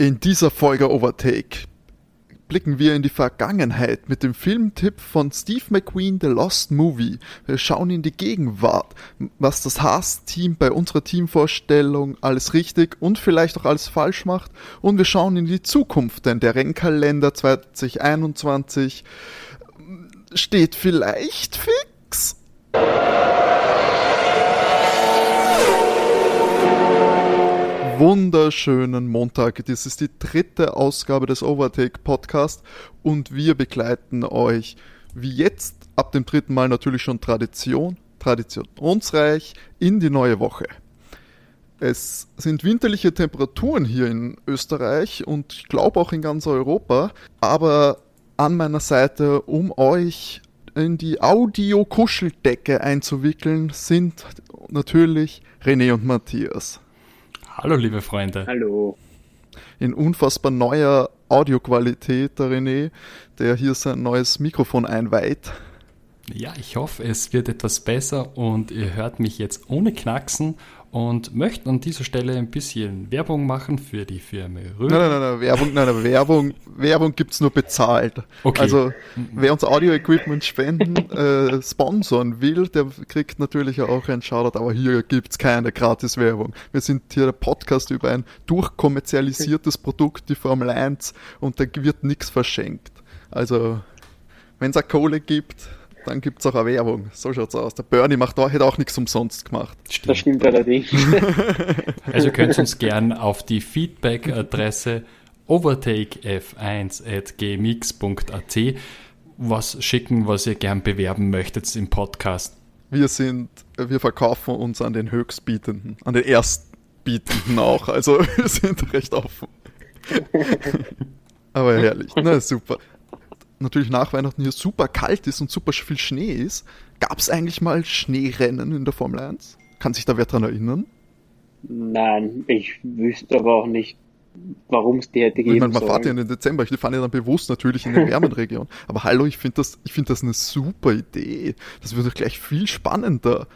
In dieser Folge Overtake blicken wir in die Vergangenheit mit dem Filmtipp von Steve McQueen The Lost Movie. Wir schauen in die Gegenwart, was das Haas-Team bei unserer Teamvorstellung alles richtig und vielleicht auch alles falsch macht. Und wir schauen in die Zukunft, denn der Rennkalender 2021 steht vielleicht fix. Wunderschönen Montag. Das ist die dritte Ausgabe des Overtake Podcast und wir begleiten euch wie jetzt ab dem dritten Mal natürlich schon Tradition, traditionsreich in die neue Woche. Es sind winterliche Temperaturen hier in Österreich und ich glaube auch in ganz Europa, aber an meiner Seite, um euch in die Audio-Kuscheldecke einzuwickeln, sind natürlich René und Matthias. Hallo, liebe Freunde. Hallo. In unfassbar neuer Audioqualität, der René, der hier sein neues Mikrofon einweiht. Ja, ich hoffe, es wird etwas besser und ihr hört mich jetzt ohne Knacksen und möchten an dieser Stelle ein bisschen Werbung machen für die Firma Röhr. Nein, nein, nein, Werbung, nein, nein, Werbung, Werbung gibt's nur bezahlt. Okay. Also, wer uns Audio-Equipment spenden, äh, sponsern will, der kriegt natürlich auch einen Shoutout, aber hier gibt's keine Gratis-Werbung. Wir sind hier der Podcast über ein durchkommerzialisiertes Produkt, die Formel 1, und da wird nichts verschenkt. Also, wenn's eine Kohle gibt, dann gibt es auch eine Werbung. So schaut's aus. Der Bernie macht auch, hätte auch nichts umsonst gemacht. Stimmt. Das stimmt allerdings. also ihr könnt uns gern auf die Feedback-Adresse overtakef1.gmx.at was schicken, was ihr gern bewerben möchtet im Podcast. Wir sind, wir verkaufen uns an den Höchstbietenden, an den Erstbietenden auch. Also wir sind recht offen. Aber herrlich. Na super natürlich nach Weihnachten hier super kalt ist und super viel Schnee ist, gab es eigentlich mal Schneerennen in der Formel 1? Kann sich da wer dran erinnern? Nein, ich wüsste aber auch nicht, warum es die hätte geben Ich meine, man fährt ja in den Dezember, ich fahre ja dann bewusst natürlich in den wärmen Regionen. Aber hallo, ich finde das, ich finde das eine super Idee. Das wird doch gleich viel spannender.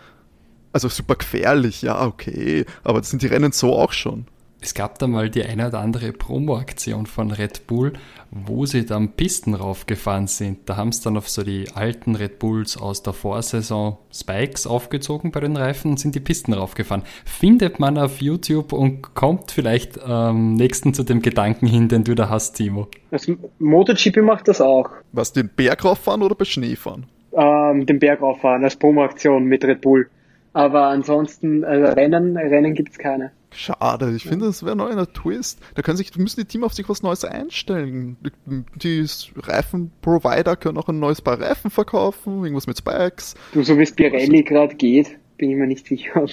Also super gefährlich, ja, okay. Aber das sind die Rennen so auch schon. Es gab da mal die eine oder andere Promo-Aktion von Red Bull, wo sie dann Pisten raufgefahren sind. Da haben sie dann auf so die alten Red Bulls aus der Vorsaison Spikes aufgezogen bei den Reifen und sind die Pisten raufgefahren. Findet man auf YouTube und kommt vielleicht am ähm, nächsten zu dem Gedanken hin, den du da hast, Timo. Das MotoGP macht das auch. Was, den Berg rauffahren oder bei Schnee fahren? Ähm, den Berg rauffahren als Promo-Aktion mit Red Bull. Aber ansonsten, also Rennen, Rennen gibt's keine. Schade, ich finde, das wäre ein neuer Twist. Da können sich, müssen die Team auf sich was Neues einstellen. Die, die Reifenprovider können auch ein neues Paar Reifen verkaufen, irgendwas mit Spikes. Du, so wie es Pirelli gerade geht, bin ich mir nicht sicher, ob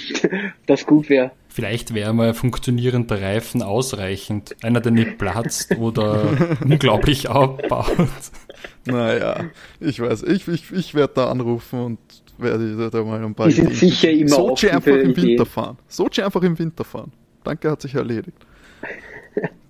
das gut wäre. Vielleicht wäre mal funktionierender Reifen ausreichend. Einer, der nicht platzt oder unglaublich abbaut. Naja, ich weiß, ich, ich, ich werde da anrufen und werde da mal ein paar. Die sind Ideen. sicher immer Sochi einfach im Ideen. Winter fahren. Sochi einfach im Winter fahren. Danke, hat sich erledigt.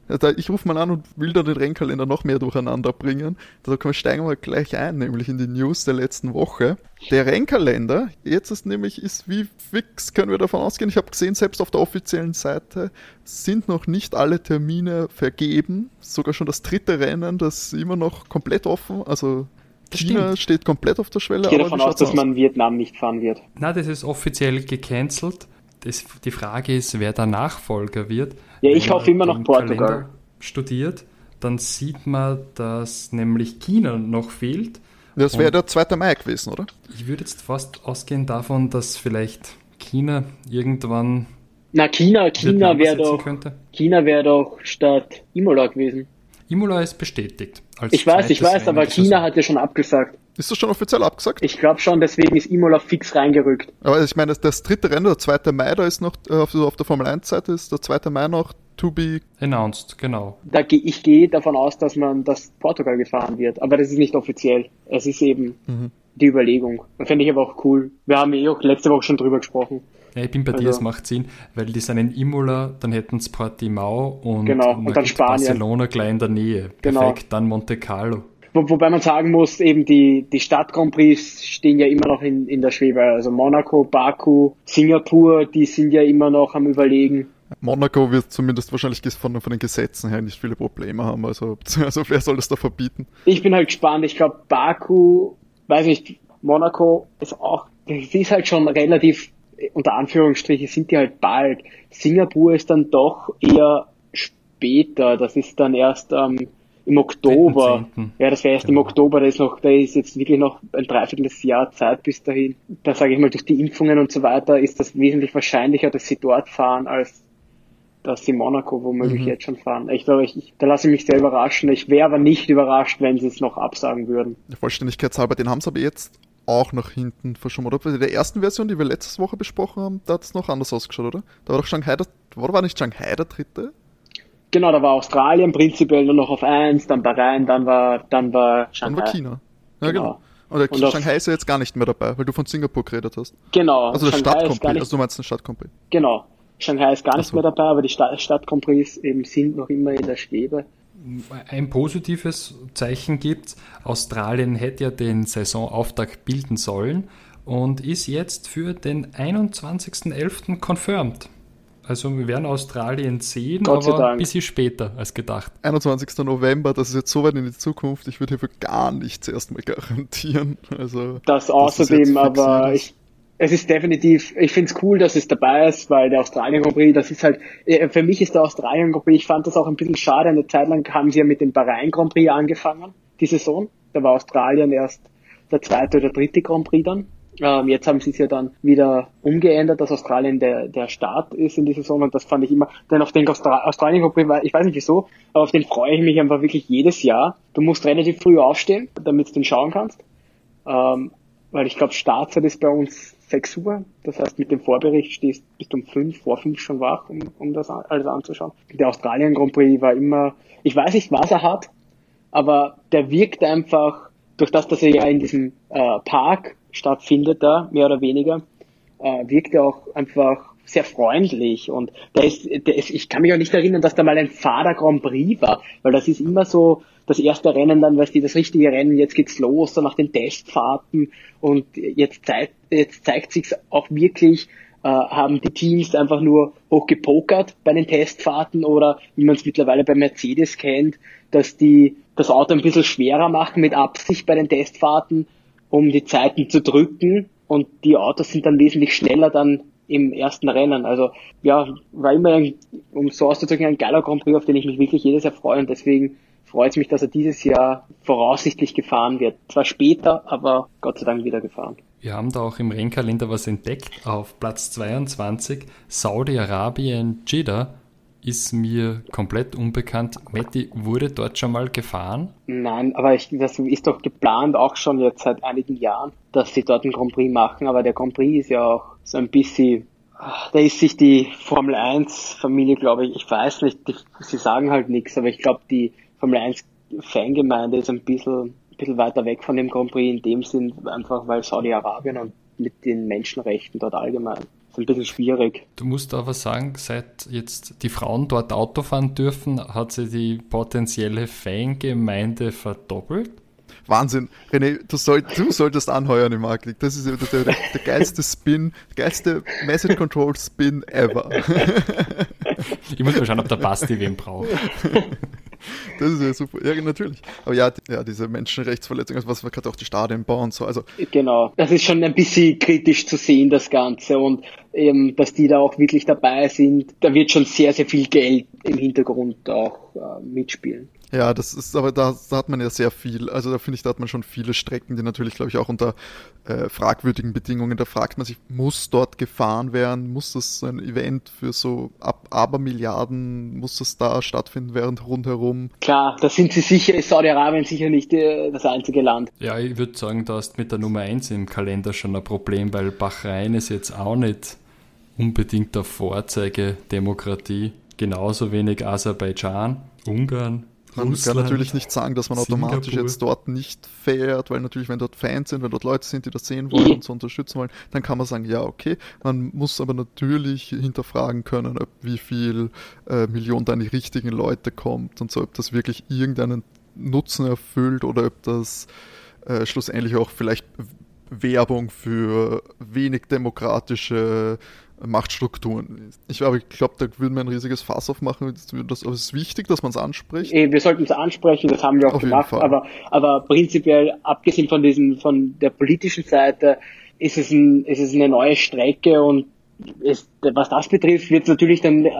ich rufe mal an und will da den Rennkalender noch mehr durcheinander bringen. Da steigen wir gleich ein, nämlich in die News der letzten Woche. Der Rennkalender, jetzt ist nämlich, ist wie fix, können wir davon ausgehen. Ich habe gesehen, selbst auf der offiziellen Seite sind noch nicht alle Termine vergeben. Sogar schon das dritte Rennen, das ist immer noch komplett offen. Also China Stimmt. steht komplett auf der Schwelle. Ich gehe davon aus, dass aus? man Vietnam nicht fahren wird. Na, das ist offiziell gecancelt. Das, die Frage ist, wer der Nachfolger wird. Ja, ich hoffe immer noch Portugal. Kalender studiert, dann sieht man, dass nämlich China noch fehlt. Das wäre der 2. Mai gewesen, oder? Ich würde jetzt fast ausgehen davon, dass vielleicht China irgendwann. Na, China, China wäre doch. China wäre doch statt Imola gewesen. Imola ist bestätigt. Ich weiß, ich weiß, aber China hat ja schon abgesagt. Ist das schon offiziell abgesagt? Ich glaube schon, deswegen ist Imola fix reingerückt. Aber ich meine, das, das dritte Rennen, der 2. Mai, da ist noch, äh, auf, auf der Formel 1 Seite ist der 2. Mai noch to be announced, genau. Da, ich gehe davon aus, dass man das Portugal gefahren wird, aber das ist nicht offiziell. Es ist eben mhm. die Überlegung. Fände ich aber auch cool. Wir haben eh auch letzte Woche schon drüber gesprochen. Ja, ich bin bei also, dir, es macht Sinn, weil die sind in Imola, dann hätten es Portimao und, genau, und dann Spanien. Barcelona gleich in der Nähe. Genau. Perfekt, dann Monte Carlo. Wo, wobei man sagen muss, eben die, die Stadt Grand Prix stehen ja immer noch in, in der Schwebe. Also Monaco, Baku, Singapur, die sind ja immer noch am Überlegen. Monaco wird zumindest wahrscheinlich von, von den Gesetzen her nicht viele Probleme haben. Also, also wer soll das da verbieten? Ich bin halt gespannt. Ich glaube, Baku, weiß nicht, Monaco ist auch, sie ist halt schon relativ, unter Anführungsstrichen sind die halt bald. Singapur ist dann doch eher später. Das ist dann erst ähm, im Oktober. Ja, das wäre erst genau. im Oktober, da ist noch, da ist jetzt wirklich noch ein dreiviertel Jahr Zeit bis dahin. Da sage ich mal, durch die Impfungen und so weiter ist das wesentlich wahrscheinlicher, dass sie dort fahren, als dass sie Monaco womöglich mhm. jetzt schon fahren. Ich glaube, ich, ich, da lasse ich mich sehr überraschen. Ich wäre aber nicht überrascht, wenn sie es noch absagen würden. Der Vollständigkeit halber, den haben sie aber jetzt auch nach hinten verschoben, oder? Bei der ersten Version, die wir letzte Woche besprochen haben, da hat es noch anders ausgeschaut, oder? Da war doch Shanghai, der, war nicht Shanghai der dritte? Genau, da war Australien prinzipiell nur noch auf eins, dann Bahrain, dann war, dann war Shanghai. Dann war China. Ja, genau. genau. Oder und Shanghai ist ja jetzt gar nicht mehr dabei, weil du von Singapur geredet hast. Genau. Also der Stadtcompris, also du meinst den Stadtcompris. Genau. Shanghai ist gar nicht so. mehr dabei, aber die Stadtcompris eben sind noch immer in der Schwebe. Ein positives Zeichen gibt, Australien hätte ja den Saisonauftakt bilden sollen und ist jetzt für den 21.11. confirmed. Also wir werden Australien sehen, Gott aber ein bisschen später als gedacht. 21. November, das ist jetzt so weit in die Zukunft, ich würde hierfür gar nichts erstmal garantieren. Also, das außerdem, aber ich, es ist definitiv, ich finde es cool, dass es dabei ist, weil der Australien Grand Prix, das ist halt, äh, für mich ist der Australien Grand Prix, ich fand das auch ein bisschen schade, eine Zeit lang haben sie ja mit dem Bahrain Grand Prix angefangen, die Saison. Da war Australien erst der zweite oder dritte Grand Prix dann. Ähm, jetzt haben sie es ja dann wieder umgeändert, dass Australien der, der Start ist in dieser Saison und das fand ich immer, denn auf den Austra Australien Grand Prix, ich weiß nicht wieso, aber auf den freue ich mich einfach wirklich jedes Jahr. Du musst relativ früh aufstehen, damit du den schauen kannst. Ähm, weil ich glaube, Startzeit ist bei uns 6 Uhr. Das heißt, mit dem Vorbericht stehst du um 5, vor 5 schon wach, um, um das alles anzuschauen. Der Australien Grand Prix war immer, ich weiß nicht, was er hat, aber der wirkt einfach, durch das, dass er ja in diesem äh, Park stattfindet da, mehr oder weniger, äh, wirkt er auch einfach sehr freundlich und der ist, der ist, ich kann mich auch nicht erinnern, dass da mal ein Fader Grand Prix war, weil das ist immer so das erste Rennen dann, weißt du, das richtige Rennen, jetzt geht's los, so nach den Testfahrten und jetzt zeigt, jetzt zeigt sich's auch wirklich, äh, haben die Teams einfach nur hochgepokert bei den Testfahrten oder wie man es mittlerweile bei Mercedes kennt, dass die das Auto ein bisschen schwerer machen mit Absicht bei den Testfahrten, um die Zeiten zu drücken und die Autos sind dann wesentlich schneller dann im ersten Rennen. Also ja, war immer, um so auszudrücken, ein geiler Grand Prix, auf den ich mich wirklich jedes Jahr freue und deswegen freut es mich, dass er dieses Jahr voraussichtlich gefahren wird. Zwar später, aber Gott sei Dank wieder gefahren. Wir haben da auch im Rennkalender was entdeckt. Auf Platz 22 Saudi-Arabien Jeddah ist mir komplett unbekannt. Metti, wurde dort schon mal gefahren? Nein, aber ich, das ist doch geplant auch schon jetzt seit einigen Jahren, dass sie dort einen Grand Prix machen. Aber der Grand Prix ist ja auch so ein bisschen, da ist sich die Formel 1 Familie, glaube ich, ich weiß nicht, die, sie sagen halt nichts, aber ich glaube, die Formel 1 Fangemeinde ist ein bisschen, ein bisschen weiter weg von dem Grand Prix in dem Sinn, einfach weil Saudi-Arabien und mit den Menschenrechten dort allgemein ein bisschen schwierig. Du musst aber sagen, seit jetzt die Frauen dort Auto fahren dürfen, hat sich die potenzielle Fangemeinde verdoppelt. Wahnsinn. René, du, soll, du solltest anheuern im Marketing. Das ist der, der, der geilste Spin, der geilste Message Control Spin ever. Ich muss mal schauen, ob der Basti wen braucht. Das ist ja super. Ja, natürlich. Aber ja, ja diese Menschenrechtsverletzungen, also was wir gerade auch die Stadien bauen so. Also genau. Das ist schon ein bisschen kritisch zu sehen, das Ganze. Und eben, dass die da auch wirklich dabei sind, da wird schon sehr, sehr viel Geld im Hintergrund auch äh, mitspielen. Ja, das ist, aber da, da, hat man ja sehr viel. Also da finde ich, da hat man schon viele Strecken, die natürlich, glaube ich, auch unter äh, fragwürdigen Bedingungen, da fragt man sich, muss dort gefahren werden? Muss das ein Event für so ab Abermilliarden, muss das da stattfinden während rundherum? Klar, da sind sie sicher, ist Saudi-Arabien sicher nicht äh, das einzige Land. Ja, ich würde sagen, da hast mit der Nummer 1 im Kalender schon ein Problem, weil Bahrain ist jetzt auch nicht unbedingt der Vorzeigedemokratie. Genauso wenig Aserbaidschan, Ungarn, man Russland, kann natürlich nicht sagen, dass man automatisch Singapur. jetzt dort nicht fährt, weil natürlich, wenn dort Fans sind, wenn dort Leute sind, die das sehen wollen und so unterstützen wollen, dann kann man sagen, ja, okay. Man muss aber natürlich hinterfragen können, ob wie viel äh, Millionen da an die richtigen Leute kommt und so, ob das wirklich irgendeinen Nutzen erfüllt oder ob das äh, schlussendlich auch vielleicht Werbung für wenig demokratische Machtstrukturen. Ich, glaube, da würden wir ein riesiges Fass aufmachen. Das, aber es ist wichtig, dass man es anspricht. Wir sollten es ansprechen, das haben wir auch Auf gemacht. Aber, aber prinzipiell, abgesehen von diesem, von der politischen Seite, ist es, ein, ist es eine neue Strecke und ist, was das betrifft, wird es natürlich dann äh,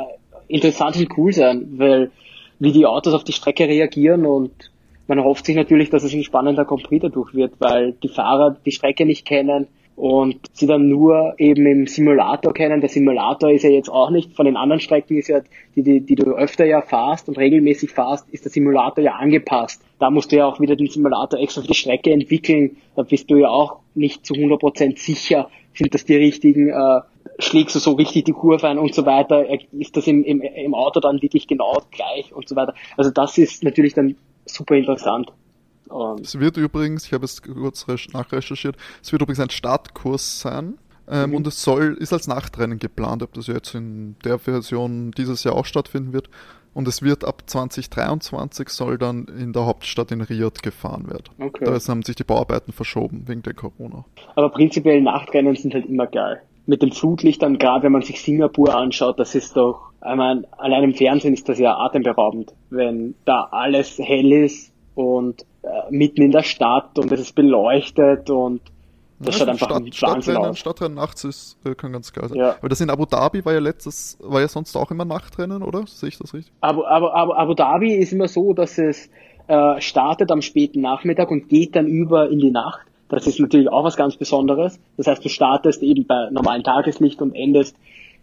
interessant und cool sein, weil wie die Autos auf die Strecke reagieren und man hofft sich natürlich, dass es ein spannender Grand Prix dadurch wird, weil die Fahrer die Strecke nicht kennen und sie dann nur eben im Simulator kennen. Der Simulator ist ja jetzt auch nicht, von den anderen Strecken ist ja, die, die, die du öfter ja fahrst und regelmäßig fahrst, ist der Simulator ja angepasst. Da musst du ja auch wieder den Simulator extra für die Strecke entwickeln. Da bist du ja auch nicht zu 100% sicher, sind das die richtigen, äh, schlägst du so richtig die Kurve ein und so weiter, ist das im, im, im Auto dann wirklich genau gleich und so weiter. Also das ist natürlich dann super interessant. Es wird übrigens, ich habe es kurz nachrecherchiert, es wird übrigens ein Startkurs sein. Ähm, mhm. Und es soll, ist als Nachtrennen geplant, ob das jetzt in der Version dieses Jahr auch stattfinden wird. Und es wird ab 2023 soll dann in der Hauptstadt in Riyadh gefahren werden. Okay. Da haben sich die Bauarbeiten verschoben wegen der Corona. Aber prinzipiell Nachtrennen sind halt immer geil. Mit den Flutlichtern, gerade wenn man sich Singapur anschaut, das ist doch, ich meine, allein im Fernsehen ist das ja atemberaubend, wenn da alles hell ist und äh, mitten in der Stadt und es ist beleuchtet und das ja, schaut einfach Stadt, Stadtrennen, aus. Stadtrennen nachts ist, äh, kann ganz geil sein. Ja. Aber das in Abu Dhabi war ja letztes, war ja sonst auch immer Nachtrennen, oder? Sehe ich das richtig? Abu, Abu, Abu, Abu Dhabi ist immer so, dass es äh, startet am späten Nachmittag und geht dann über in die Nacht. Das ist natürlich auch was ganz Besonderes. Das heißt, du startest eben bei normalen Tageslicht und endest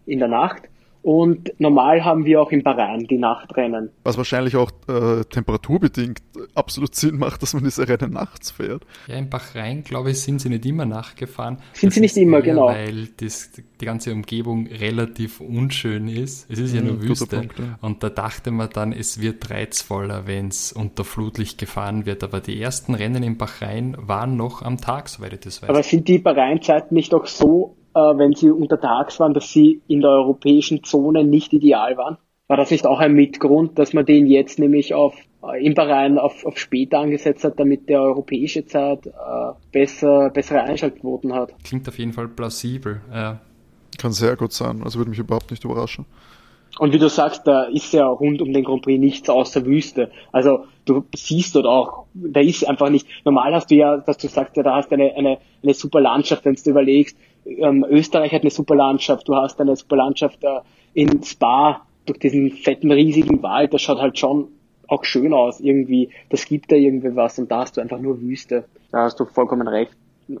in der Nacht. Und normal haben wir auch in Bahrain die Nachtrennen. Was wahrscheinlich auch äh, temperaturbedingt absolut Sinn macht, dass man diese Rennen nachts fährt. Ja, in Bahrain, glaube ich, sind sie nicht immer nachgefahren. Sind das sie nicht immer, eher, genau. Weil das, die ganze Umgebung relativ unschön ist. Es ist ja nur mhm, Wüste. Punkt, ja. Und da dachte man dann, es wird reizvoller, wenn es unter Flutlicht gefahren wird. Aber die ersten Rennen in Bahrain waren noch am Tag, soweit ich das weiß. Aber sind die Bahrain-Zeiten nicht auch so wenn sie untertags waren, dass sie in der europäischen Zone nicht ideal waren? War das nicht auch ein Mitgrund, dass man den jetzt nämlich auf äh, im Bahrain auf, auf später angesetzt hat, damit der europäische Zeit äh, besser, bessere Einschaltquoten hat? Klingt auf jeden Fall plausibel, ja. Kann sehr gut sein, also würde mich überhaupt nicht überraschen. Und wie du sagst, da ist ja rund um den Grand Prix nichts außer Wüste. Also du siehst dort auch, da ist einfach nicht, normal hast du ja, dass du sagst, ja, da hast du eine, eine, eine super Landschaft, wenn du überlegst, ähm, Österreich hat eine super Landschaft, du hast eine super Landschaft äh, in Spa durch diesen fetten, riesigen Wald, das schaut halt schon auch schön aus irgendwie. Das gibt da irgendwie was und da hast du einfach nur Wüste. Da hast du vollkommen recht.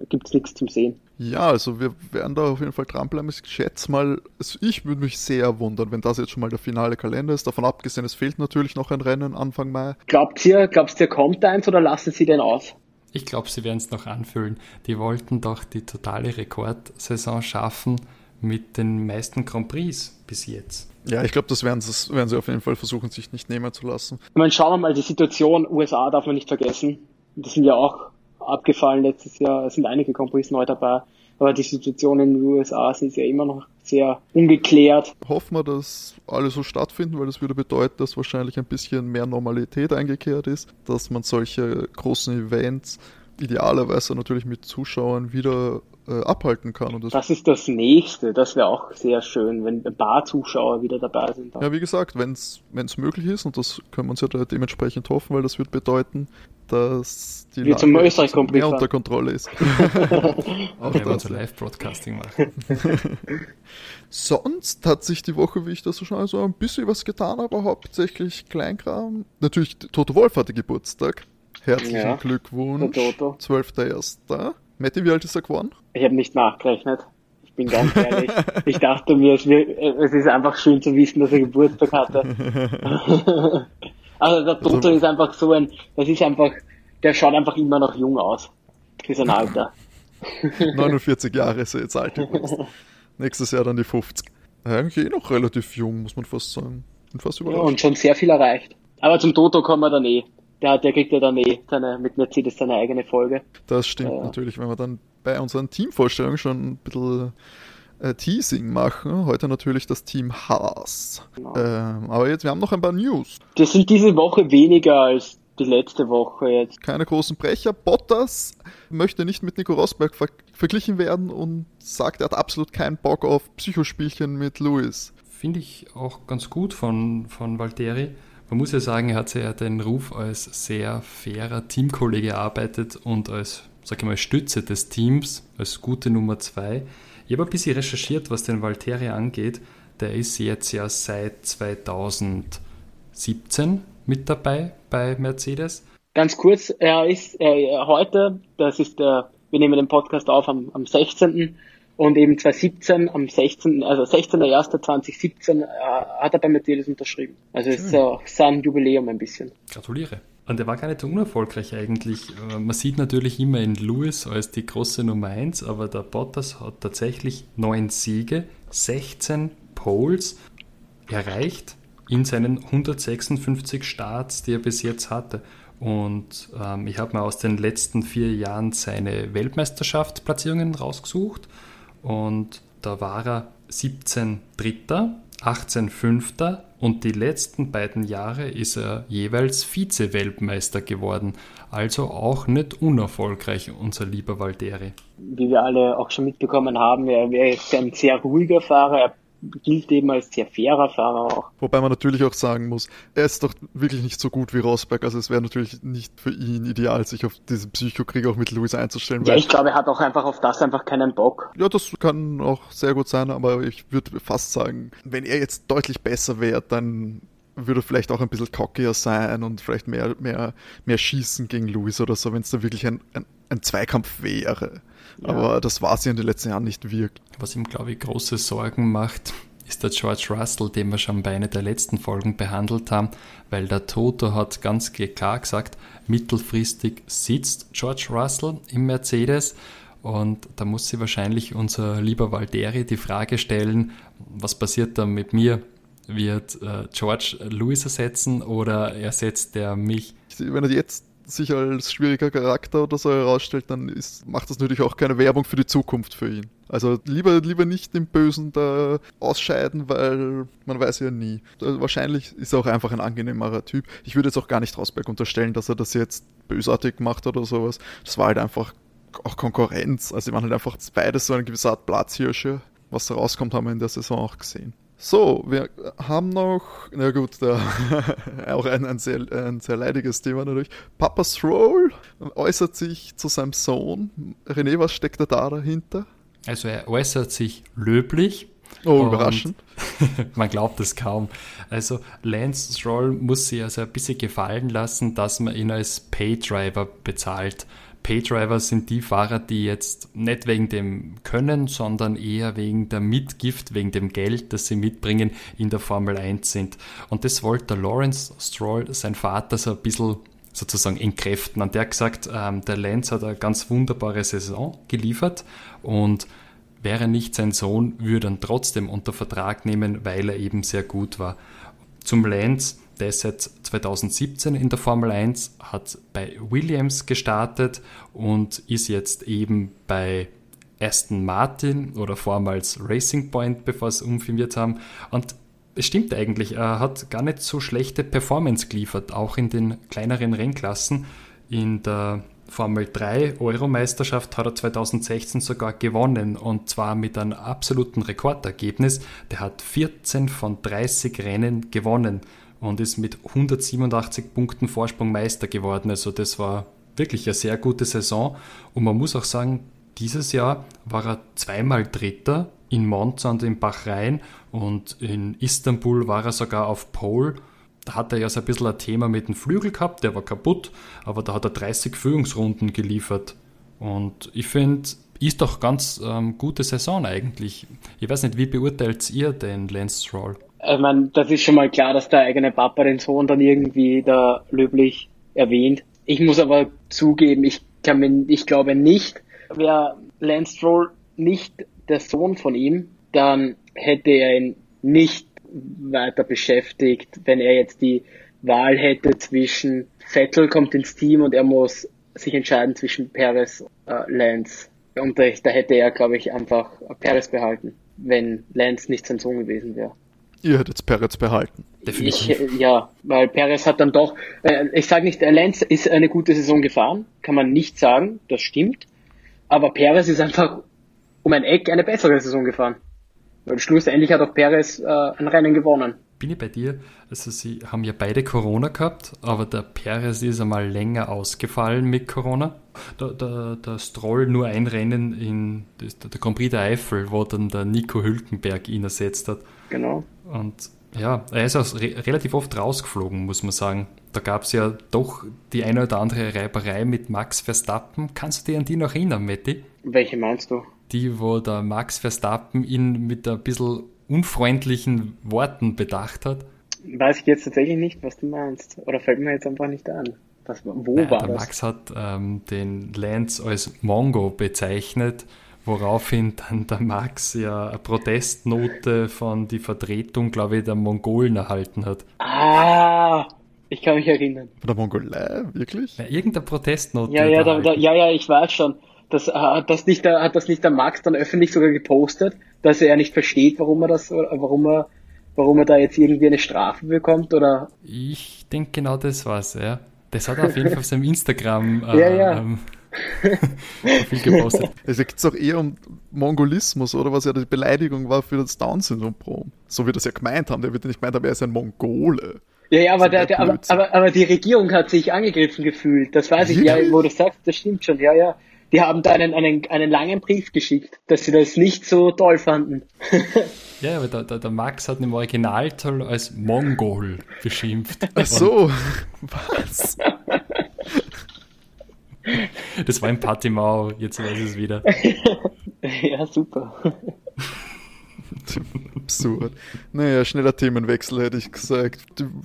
Gibt es nichts zum Sehen. Ja, also wir werden da auf jeden Fall dranbleiben. Ich schätze mal, also ich würde mich sehr wundern, wenn das jetzt schon mal der finale Kalender ist. Davon abgesehen, es fehlt natürlich noch ein Rennen Anfang Mai. Glaubt ihr, glaubt ihr, kommt eins oder lassen sie den aus? Ich glaube, sie werden es noch anfüllen. Die wollten doch die totale Rekordsaison schaffen mit den meisten Grand Prix bis jetzt. Ja, ich glaube, das werden, das werden sie auf jeden Fall versuchen, sich nicht nehmen zu lassen. Ich meine, schauen wir mal, die Situation USA darf man nicht vergessen. Die sind ja auch abgefallen letztes Jahr. Es sind einige Grand Prix neu dabei. Aber die Situation in den USA ist ja immer noch sehr ungeklärt. Hoffen wir, dass alle so stattfinden, weil das würde bedeuten, dass wahrscheinlich ein bisschen mehr Normalität eingekehrt ist, dass man solche großen Events idealerweise natürlich mit Zuschauern wieder äh, abhalten kann. Und das, das ist das Nächste. Das wäre auch sehr schön, wenn ein paar Zuschauer wieder dabei sind. Ja, wie gesagt, wenn es möglich ist, und das können wir uns ja dementsprechend hoffen, weil das wird bedeuten, dass die Lage mehr unter Kontrolle ist. auch wenn wir so Live-Broadcasting machen. Sonst hat sich die Woche, wie ich das so schon so ein bisschen was getan, aber hauptsächlich Kleinkram. Natürlich, Toto Wolf hatte Geburtstag. Herzlichen ja, Glückwunsch. 12.01. Matti, wie alt ist er geworden? Ich habe nicht nachgerechnet. Ich bin ganz ehrlich. ich dachte mir, es ist einfach schön zu wissen, dass er Geburtstag hatte. also der Toto also, ist einfach so ein, das ist einfach, der schaut einfach immer noch jung aus. Für sein Alter. 49 Jahre ist er jetzt alt übrigens. Nächstes Jahr dann die 50. Eigentlich eh noch relativ jung, muss man fast sagen. Bin fast überrascht. Ja, und schon sehr viel erreicht. Aber zum Toto kommen wir dann eh der, der kriegt ja dann eh seine, mit Mercedes seine eigene Folge. Das stimmt äh, natürlich, wenn wir dann bei unseren Teamvorstellungen schon ein bisschen äh, Teasing machen. Heute natürlich das Team Haas. Genau. Ähm, aber jetzt, wir haben noch ein paar News. Das sind diese Woche weniger als die letzte Woche jetzt. Keine großen Brecher. Bottas möchte nicht mit Nico Rosberg ver verglichen werden und sagt, er hat absolut keinen Bock auf Psychospielchen mit Lewis. Finde ich auch ganz gut von, von Valtteri. Man muss ja sagen, er hat ja den Ruf als sehr fairer Teamkollege erarbeitet und als, sag ich mal, Stütze des Teams, als gute Nummer zwei. Ich habe ein bisschen recherchiert, was den Valtteri angeht. Der ist jetzt ja seit 2017 mit dabei bei Mercedes. Ganz kurz, er ist äh, heute, das ist der, wir nehmen den Podcast auf am, am 16. Und eben 2017, am 16., also 16.01.2017, äh, hat er bei Mercedes unterschrieben. Also ist auch sein Jubiläum ein bisschen. Gratuliere. Und er war gar nicht so unerfolgreich eigentlich. Äh, man sieht natürlich immer in Lewis als die große Nummer 1, aber der Bottas hat tatsächlich neun Siege, 16 Poles erreicht in seinen 156 Starts, die er bis jetzt hatte. Und ähm, ich habe mir aus den letzten vier Jahren seine Weltmeisterschaftsplatzierungen rausgesucht und da war er 17 Dritter, 18 Fünfter und die letzten beiden Jahre ist er jeweils Vize-Weltmeister geworden. Also auch nicht unerfolgreich, unser lieber Valtteri. Wie wir alle auch schon mitbekommen haben, er ist ein sehr ruhiger Fahrer. Gilt eben als sehr fairer Fahrer auch. Wobei man natürlich auch sagen muss, er ist doch wirklich nicht so gut wie Rosberg. Also es wäre natürlich nicht für ihn ideal, sich auf diesen Psychokrieg auch mit Lewis einzustellen. Ja, ich glaube, er hat auch einfach auf das einfach keinen Bock. Ja, das kann auch sehr gut sein, aber ich würde fast sagen, wenn er jetzt deutlich besser wäre, dann würde vielleicht auch ein bisschen cockier sein und vielleicht mehr, mehr, mehr schießen gegen Lewis oder so, wenn es da wirklich ein, ein, ein Zweikampf wäre. Ja. Aber das war sie in den letzten Jahren nicht wirklich. Was ihm, glaube ich, große Sorgen macht, ist der George Russell, den wir schon bei einer der letzten Folgen behandelt haben, weil der Toto hat ganz klar gesagt, mittelfristig sitzt George Russell im Mercedes und da muss sie wahrscheinlich unser lieber Valderi die Frage stellen, was passiert dann mit mir? Wird äh, George Lewis ersetzen oder ersetzt er mich? Wenn er jetzt sich als schwieriger Charakter oder so herausstellt, dann ist, macht das natürlich auch keine Werbung für die Zukunft für ihn. Also lieber, lieber nicht im Bösen da ausscheiden, weil man weiß ja nie. Also wahrscheinlich ist er auch einfach ein angenehmerer Typ. Ich würde jetzt auch gar nicht Rosberg unterstellen, dass er das jetzt bösartig macht oder sowas. Das war halt einfach auch Konkurrenz. Also die waren halt einfach beides so eine gewisse Art Platzhirsche. Was da rauskommt, haben wir in der Saison auch gesehen. So, wir haben noch, na gut, da, auch ein, ein, sehr, ein sehr leidiges Thema natürlich. Papa Stroll äußert sich zu seinem Sohn. René, was steckt da dahinter? Also er äußert sich löblich. Oh, überraschend. man glaubt es kaum. Also Lance Stroll muss sich also ein bisschen gefallen lassen, dass man ihn als Paydriver bezahlt. Paydriver sind die Fahrer, die jetzt nicht wegen dem Können, sondern eher wegen der Mitgift, wegen dem Geld, das sie mitbringen, in der Formel 1 sind. Und das wollte Lawrence Stroll, sein Vater, so ein bisschen sozusagen entkräften. Und der hat gesagt, ähm, der Lance hat eine ganz wunderbare Saison geliefert und wäre nicht sein Sohn, würde er trotzdem unter Vertrag nehmen, weil er eben sehr gut war. Zum Lance der ist seit 2017 in der Formel 1, hat bei Williams gestartet und ist jetzt eben bei Aston Martin oder vormals Racing Point, bevor sie umfirmiert haben. Und es stimmt eigentlich, er hat gar nicht so schlechte Performance geliefert, auch in den kleineren Rennklassen. In der Formel 3 Euromeisterschaft hat er 2016 sogar gewonnen und zwar mit einem absoluten Rekordergebnis. Der hat 14 von 30 Rennen gewonnen und ist mit 187 Punkten Vorsprung Meister geworden. Also das war wirklich eine sehr gute Saison. Und man muss auch sagen, dieses Jahr war er zweimal Dritter in Monza und in Bahrain und in Istanbul war er sogar auf Pole. Da hat er ja so ein bisschen ein Thema mit dem Flügel gehabt, der war kaputt, aber da hat er 30 Führungsrunden geliefert. Und ich finde, ist doch ganz ähm, gute Saison eigentlich. Ich weiß nicht, wie beurteilt ihr den Lance Stroll? Ich meine, das ist schon mal klar, dass der eigene Papa den Sohn dann irgendwie da löblich erwähnt. Ich muss aber zugeben, ich kann mir, ich glaube nicht, wäre Lance Stroll nicht der Sohn von ihm, dann hätte er ihn nicht weiter beschäftigt, wenn er jetzt die Wahl hätte zwischen Vettel kommt ins Team und er muss sich entscheiden zwischen Perez äh, Lance. Und da, da hätte er, glaube ich, einfach Perez behalten, wenn Lance nicht sein Sohn gewesen wäre. Ihr hättet Perez behalten. Definitiv. Ich, äh, ja, weil Perez hat dann doch, äh, ich sage nicht, Lenz ist eine gute Saison gefahren, kann man nicht sagen, das stimmt. Aber Perez ist einfach um ein Eck eine bessere Saison gefahren. Weil schlussendlich hat auch Perez äh, ein Rennen gewonnen. Bin ich bei dir? Also sie haben ja beide Corona gehabt, aber der Perez ist einmal länger ausgefallen mit Corona. Der, der, der Stroll nur ein Rennen in der Grand Prix der Eifel, wo dann der Nico Hülkenberg ihn ersetzt hat. Genau. Und ja, er ist auch re relativ oft rausgeflogen, muss man sagen. Da gab es ja doch die eine oder andere Reiberei mit Max Verstappen. Kannst du dich an die noch erinnern, Matti? Welche meinst du? Die, wo der Max Verstappen ihn mit ein bisschen unfreundlichen Worten bedacht hat. Weiß ich jetzt tatsächlich nicht, was du meinst. Oder fällt mir jetzt einfach nicht an. Was, wo naja, war der das? Max hat ähm, den Lance als Mongo bezeichnet, woraufhin dann der Max ja eine Protestnote von die Vertretung, glaube ich, der Mongolen erhalten hat. Ah, ich kann mich erinnern. Von der Mongolei, wirklich? Ja, irgendeine Protestnote. Ja, ja, da, da, ja, ja, ich weiß schon. Das, äh, hat, das nicht der, hat das nicht der Max dann öffentlich sogar gepostet, dass er nicht versteht, warum er das, warum er, warum er da jetzt irgendwie eine Strafe bekommt, oder? Ich denke genau das war's, ja. Das hat er auf jeden Fall auf seinem Instagram äh, ja, ja. Ähm, viel gepostet. Also geht es auch eher um Mongolismus, oder was ja die Beleidigung war für das Down-Syndrom. So wie das ja gemeint haben. Der wird ja nicht gemeint haben, er ist ein Mongole. Ja, ja, aber, der, der, aber, aber, aber die Regierung hat sich angegriffen gefühlt. Das weiß ich ja, wo du sagst, das stimmt schon. Ja, ja die haben da einen, einen, einen langen Brief geschickt, dass sie das nicht so toll fanden. ja, aber der, der, der Max hat im Originalteil als Mongol beschimpft. Ach so, was? Das war ein Patimau, jetzt weiß ich es wieder. ja, super. Absurd. Naja, schneller Themenwechsel hätte ich gesagt.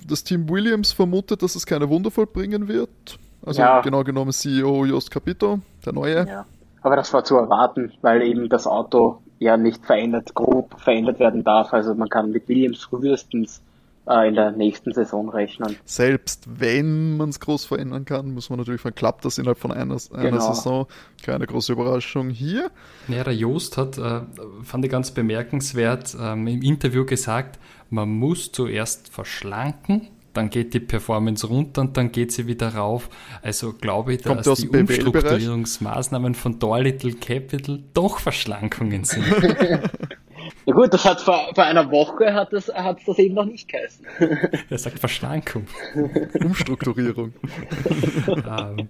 Das Team Williams vermutet, dass es keine Wunder vollbringen wird. Also ja. genau genommen CEO Jost Capito, der neue. Ja. Aber das war zu erwarten, weil eben das Auto ja nicht verändert, grob verändert werden darf. Also man kann mit Williams frühestens äh, in der nächsten Saison rechnen. Selbst wenn man es groß verändern kann, muss man natürlich von klappt das innerhalb von einer, einer genau. Saison. Keine große Überraschung hier. Ja, der Jost hat, äh, fand ich ganz bemerkenswert, ähm, im Interview gesagt, man muss zuerst verschlanken, dann geht die Performance runter und dann geht sie wieder rauf. Also glaube ich, dass die Umstrukturierungsmaßnahmen von Door Little Capital doch Verschlankungen sind. Ja gut, das hat vor, vor einer Woche hat das, hat das eben noch nicht geheißen. Er sagt Verschlankung. Umstrukturierung. ähm,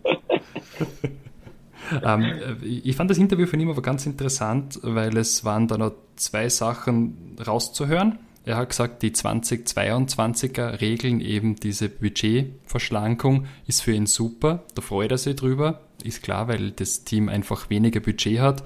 ähm, ich fand das Interview von ihm aber ganz interessant, weil es waren da noch zwei Sachen rauszuhören. Er hat gesagt, die 2022er Regeln, eben diese Budgetverschlankung, ist für ihn super. Da freut er sich drüber. Ist klar, weil das Team einfach weniger Budget hat.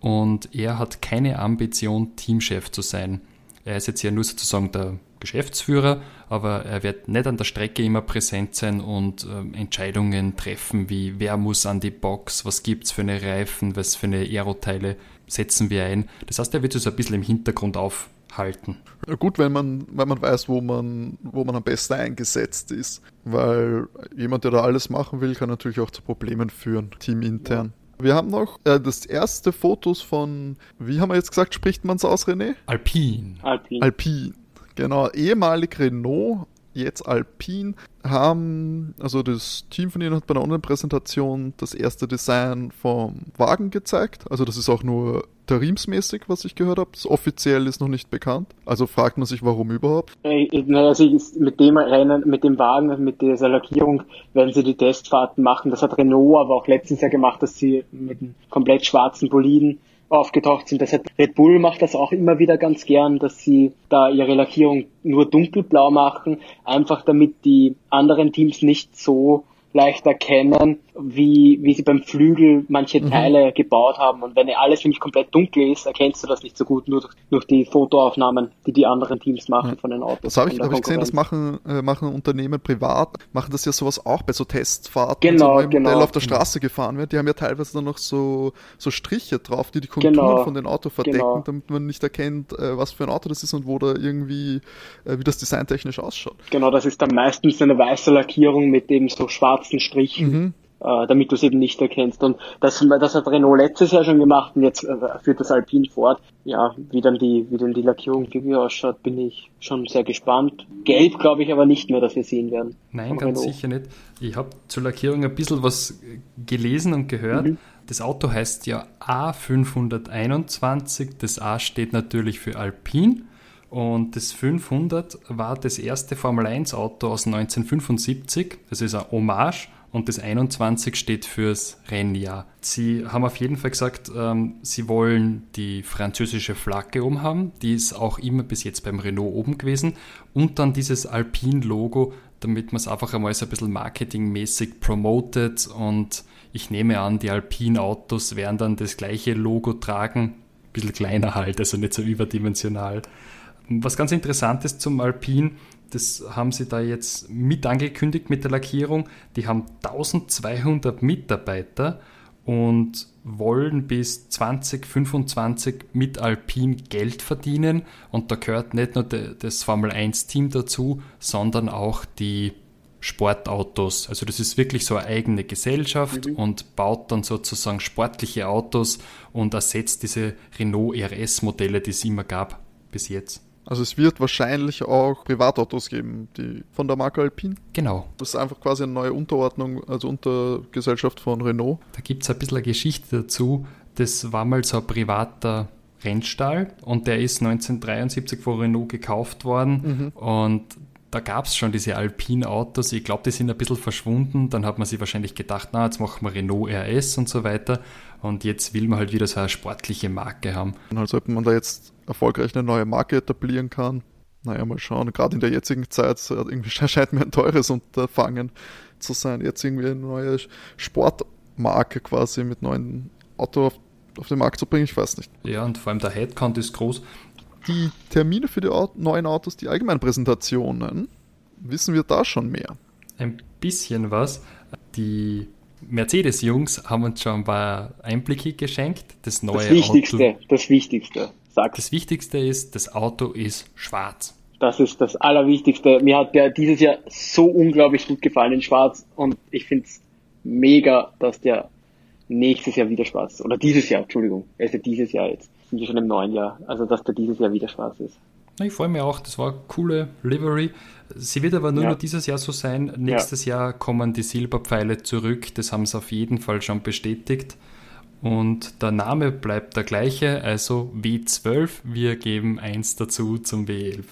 Und er hat keine Ambition, Teamchef zu sein. Er ist jetzt ja nur sozusagen der Geschäftsführer, aber er wird nicht an der Strecke immer präsent sein und äh, Entscheidungen treffen, wie wer muss an die Box, was gibt es für eine Reifen, was für eine Aeroteile setzen wir ein. Das heißt, er wird so ein bisschen im Hintergrund auf, halten. Gut, wenn man, wenn man weiß, wo man, wo man am besten eingesetzt ist. Weil jemand, der da alles machen will, kann natürlich auch zu Problemen führen, teamintern. Ja. Wir haben noch äh, das erste Fotos von, wie haben wir jetzt gesagt, spricht man es aus, René? Alpine. Alpine. Alpine. Genau, ehemalig Renault, jetzt Alpine, haben, also das Team von ihnen hat bei der Online-Präsentation das erste Design vom Wagen gezeigt. Also das ist auch nur interimsmäßig, was ich gehört habe. Offiziell ist noch nicht bekannt. Also fragt man sich, warum überhaupt? Also mit dem Rennen, mit dem Wagen, mit dieser Lackierung werden sie die Testfahrten machen. Das hat Renault aber auch letztens ja gemacht, dass sie mit einem komplett schwarzen Boliden aufgetaucht sind. Das hat Red Bull macht das auch immer wieder ganz gern, dass sie da ihre Lackierung nur dunkelblau machen, einfach damit die anderen Teams nicht so leicht erkennen, wie, wie sie beim Flügel manche mhm. Teile gebaut haben. Und wenn alles nämlich komplett dunkel ist, erkennst du das nicht so gut, nur durch, durch die Fotoaufnahmen, die die anderen Teams machen ja. von den Autos. Das habe ich, hab ich gesehen, das machen, äh, machen Unternehmen privat, machen das ja sowas auch bei so Testfahrten, genau, wenn so genau. Modell auf der Straße gefahren wird. Die haben ja teilweise dann noch so, so Striche drauf, die die Konturen genau. von den Auto verdecken, genau. damit man nicht erkennt, äh, was für ein Auto das ist und wo da irgendwie, äh, wie das designtechnisch ausschaut. Genau, das ist dann meistens eine weiße Lackierung mit eben so schwarzen Strichen. Mhm. Äh, damit du es eben nicht erkennst. Und das, das hat Renault letztes Jahr schon gemacht und jetzt äh, führt das Alpine fort. Ja, wie dann die, wie dann die Lackierung wirklich ausschaut, bin ich schon sehr gespannt. Gelb glaube ich aber nicht mehr, dass wir sehen werden. Nein, ganz Renault. sicher nicht. Ich habe zur Lackierung ein bisschen was gelesen und gehört. Mhm. Das Auto heißt ja A521. Das A steht natürlich für Alpine. Und das 500 war das erste Formel 1 Auto aus 1975. Das ist ein Hommage und das 21 steht fürs Rennjahr. Sie haben auf jeden Fall gesagt, ähm, sie wollen die französische Flagge oben haben. Die ist auch immer bis jetzt beim Renault oben gewesen. Und dann dieses Alpine-Logo, damit man es einfach einmal so ein bisschen marketingmäßig promotet. Und ich nehme an, die Alpine-Autos werden dann das gleiche Logo tragen. Ein bisschen kleiner halt, also nicht so überdimensional. Was ganz interessant ist zum Alpine, das haben sie da jetzt mit angekündigt mit der Lackierung. Die haben 1200 Mitarbeiter und wollen bis 2025 mit Alpine Geld verdienen. Und da gehört nicht nur das Formel 1 Team dazu, sondern auch die Sportautos. Also das ist wirklich so eine eigene Gesellschaft mhm. und baut dann sozusagen sportliche Autos und ersetzt diese Renault RS-Modelle, die es immer gab bis jetzt. Also es wird wahrscheinlich auch Privatautos geben, die von der Marke Alpine. Genau. Das ist einfach quasi eine neue Unterordnung, also Untergesellschaft von Renault. Da gibt es ein bisschen eine Geschichte dazu. Das war mal so ein privater Rennstall und der ist 1973 von Renault gekauft worden mhm. und da gab es schon diese Alpine-Autos. Ich glaube, die sind ein bisschen verschwunden. Dann hat man sich wahrscheinlich gedacht, na, jetzt machen wir Renault RS und so weiter. Und jetzt will man halt wieder so eine sportliche Marke haben. Also ob man da jetzt erfolgreich eine neue Marke etablieren kann. Naja, mal schauen. Gerade in der jetzigen Zeit irgendwie scheint mir ein teures Unterfangen zu sein. Jetzt irgendwie eine neue Sportmarke quasi mit neuen Auto auf, auf den Markt zu bringen. Ich weiß nicht. Ja, und vor allem der Headcount ist groß. Die Termine für die neuen Autos, die Allgemeinpräsentationen, wissen wir da schon mehr? Ein bisschen was. Die Mercedes-Jungs haben uns schon ein paar Einblicke geschenkt. Das neue das Wichtigste, Auto. das Wichtigste. Sag. Das Wichtigste ist, das Auto ist schwarz. Das ist das Allerwichtigste. Mir hat der dieses Jahr so unglaublich gut gefallen in Schwarz und ich finde es mega, dass der nächstes Jahr wieder schwarz ist. Oder dieses Jahr, Entschuldigung. Also dieses Jahr jetzt. Sind wir schon im neuen Jahr. Also dass der dieses Jahr wieder schwarz ist. Ich freue mich auch, das war eine coole Livery. Sie wird aber nur ja. noch dieses Jahr so sein. Nächstes ja. Jahr kommen die Silberpfeile zurück. Das haben sie auf jeden Fall schon bestätigt. Und der Name bleibt der gleiche, also W12. Wir geben 1 dazu zum W11.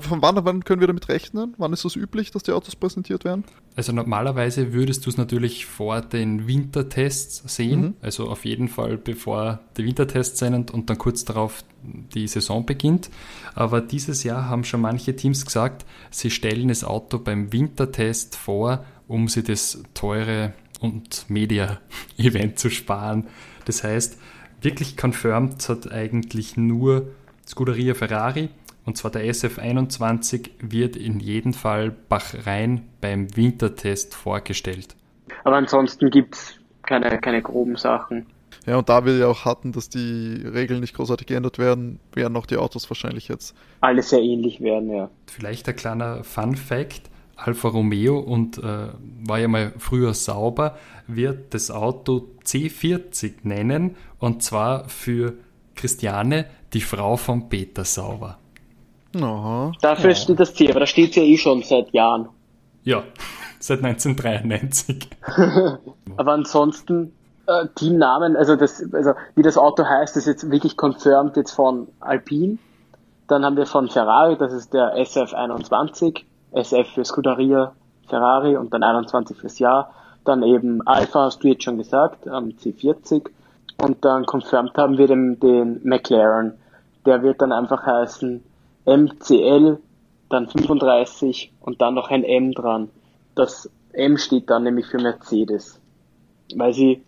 Von wann, wann können wir damit rechnen? Wann ist es das üblich, dass die Autos präsentiert werden? Also normalerweise würdest du es natürlich vor den Wintertests sehen, mhm. also auf jeden Fall bevor die Wintertests sind und dann kurz darauf die Saison beginnt. Aber dieses Jahr haben schon manche Teams gesagt, sie stellen das Auto beim Wintertest vor, um sie das teure und Media-Event zu sparen. Das heißt, wirklich confirmed hat eigentlich nur Scuderia Ferrari und zwar der SF21 wird in jedem Fall Bachrhein beim Wintertest vorgestellt. Aber ansonsten gibt es keine, keine groben Sachen. Ja, und da wir ja auch hatten, dass die Regeln nicht großartig geändert werden, werden auch die Autos wahrscheinlich jetzt. Alle sehr ähnlich werden, ja. Vielleicht ein kleiner Fun Fact. Alfa Romeo und äh, war ja mal früher sauber, wird das Auto C40 nennen und zwar für Christiane, die Frau von Peter Sauber. Aha. Dafür ja. steht das C, aber da steht es ja eh schon seit Jahren. Ja, seit 1993. aber ansonsten äh, Teamnamen, also das, also wie das Auto heißt, ist jetzt wirklich confirmed jetzt von Alpine. Dann haben wir von Ferrari, das ist der SF21, SF für Scuderia Ferrari und dann 21 fürs Jahr. Dann eben Alpha, hast du jetzt schon gesagt, am C40. Und dann confirmed haben wir den, den McLaren. Der wird dann einfach heißen MCL, dann 35 und dann noch ein M dran. Das M steht dann nämlich für Mercedes, weil sie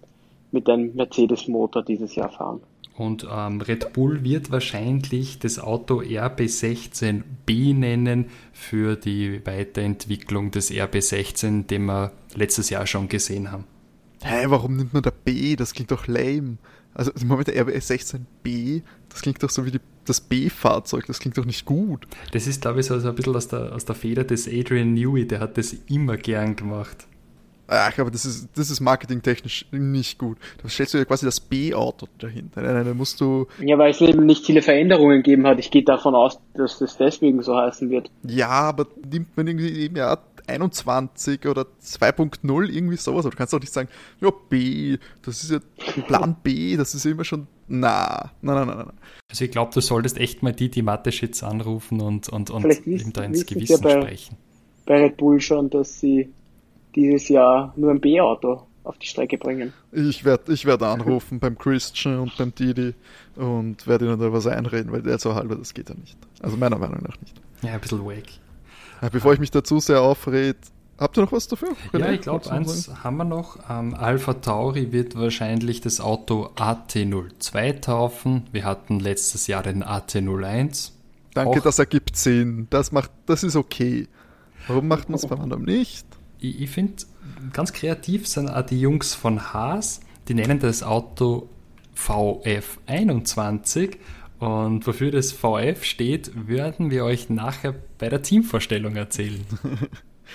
mit einem Mercedes-Motor dieses Jahr fahren. Und ähm, Red Bull wird wahrscheinlich das Auto RB16B nennen für die Weiterentwicklung des RB16, den wir letztes Jahr schon gesehen haben. Hä, hey, warum nimmt man da B? Das klingt doch lame. Also im Moment der RB16B, das klingt doch so wie die das B-Fahrzeug, das klingt doch nicht gut. Das ist, glaube ich, so, so ein bisschen aus der, aus der Feder des Adrian Newey, der hat das immer gern gemacht. Ach, aber das ist, das ist marketingtechnisch nicht gut. Da stellst du ja quasi das B-Auto dahinter. Nein, nein, da musst du. Ja, weil es eben nicht viele Veränderungen gegeben hat. Ich gehe davon aus, dass das deswegen so heißen wird. Ja, aber nimmt man irgendwie im Jahr 21 oder 2.0 irgendwie sowas. Aber du kannst doch nicht sagen, ja, B, das ist ja Plan B, das ist immer schon. Na, nein, nein, nein, nein. Also ich glaube, du solltest echt mal die, die Mathe-Shits anrufen und, und, und ihm da ins Gewissen ja bei, sprechen. Bei Red Bull schon, dass sie dieses Jahr nur ein B-Auto auf die Strecke bringen. Ich werde ich werd anrufen beim Christian und beim Didi und werde ihnen da was einreden, weil der so halber, das geht ja nicht. Also meiner Meinung nach nicht. Ja, ein bisschen wack. Bevor ich mich dazu sehr aufrede, habt ihr noch was dafür? René? Ja, ich glaube, eins haben wir noch. Ähm, Alpha Tauri wird wahrscheinlich das Auto AT02 taufen. Wir hatten letztes Jahr den AT01. Danke, Auch das ergibt Sinn. Das, macht, das ist okay. Warum macht man es beim anderen nicht? Ich, ich finde, ganz kreativ sind auch die Jungs von Haas, die nennen das Auto VF21 und wofür das VF steht, werden wir euch nachher bei der Teamvorstellung erzählen.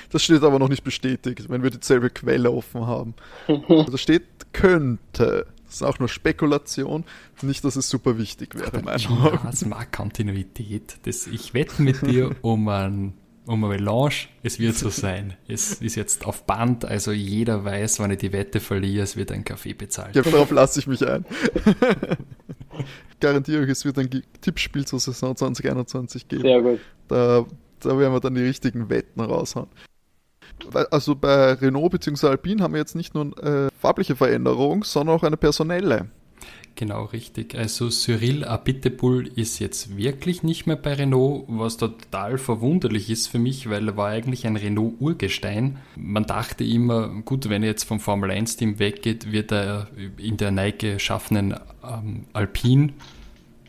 Das steht aber noch nicht bestätigt, wenn wir dieselbe Quelle offen haben. Also steht könnte. Das ist auch nur Spekulation. Nicht, dass es super wichtig wäre, meiner Meinung nach. mag Kontinuität. Das, ich wette mit dir um ein um eine Melange, es wird so sein. Es ist jetzt auf Band, also jeder weiß, wenn ich die Wette verliere, es wird ein Kaffee bezahlt. Ja, darauf lasse ich mich ein. Garantiere euch, es wird ein Tippspiel zur Saison 2021 geben. Sehr gut. Da, da werden wir dann die richtigen Wetten raushauen. Also bei Renault bzw. Alpine haben wir jetzt nicht nur eine äh, farbliche Veränderung, sondern auch eine personelle. Genau, richtig. Also Cyril Abiteboul ist jetzt wirklich nicht mehr bei Renault, was total verwunderlich ist für mich, weil er war eigentlich ein Renault-Urgestein. Man dachte immer, gut, wenn er jetzt vom Formel-1-Team weggeht, wird er in der neu geschaffenen ähm, Alpine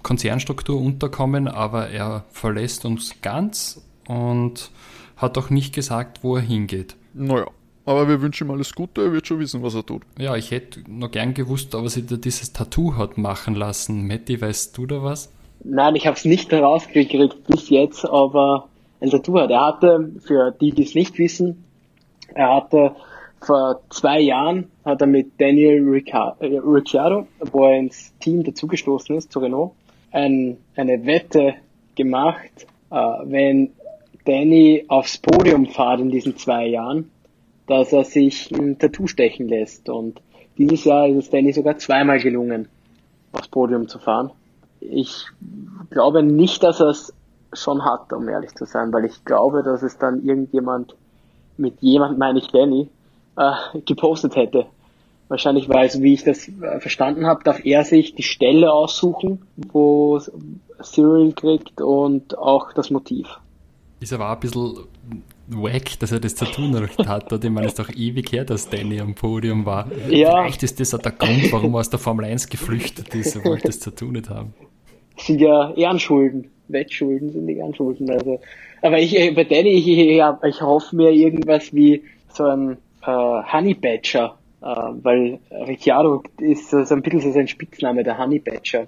Konzernstruktur unterkommen, aber er verlässt uns ganz und hat auch nicht gesagt, wo er hingeht. Naja, aber wir wünschen ihm alles Gute, er wird schon wissen, was er tut. Ja, ich hätte noch gern gewusst, ob er sich da dieses Tattoo hat machen lassen. Matti, weißt du da was? Nein, ich habe es nicht herausgekriegt bis jetzt, aber ein Tattoo hat. Er hatte, für die, die es nicht wissen, er hatte vor zwei Jahren, hat er mit Daniel äh, Ricciardo, wo er ins Team dazugestoßen ist, zu Renault, ein, eine Wette gemacht, äh, wenn Danny aufs Podium fahrt in diesen zwei Jahren, dass er sich ein Tattoo stechen lässt. Und dieses Jahr ist es Danny sogar zweimal gelungen, aufs Podium zu fahren. Ich glaube nicht, dass er es schon hat, um ehrlich zu sein, weil ich glaube, dass es dann irgendjemand mit jemand, meine ich Danny, äh, gepostet hätte. Wahrscheinlich, weil, so wie ich das äh, verstanden habe, darf er sich die Stelle aussuchen, wo Cyril kriegt und auch das Motiv. Ist aber auch ein bisschen wack, dass er das zu tun hat. Ich meine, es ist doch ewig her, dass Danny am Podium war. Ja. Vielleicht ist das auch der Grund, warum er aus der Formel 1 geflüchtet ist. Er wollte das zu tun nicht haben. Das sind ja Ehrenschulden. Wettschulden sind die Ehrenschulden. Also. Aber ich, äh, bei Danny, ich, ich, ich hoffe mir irgendwas wie so ein äh, Honey Badger. Äh, weil Ricciardo ist so ein bisschen so sein Spitzname, der Honey Badger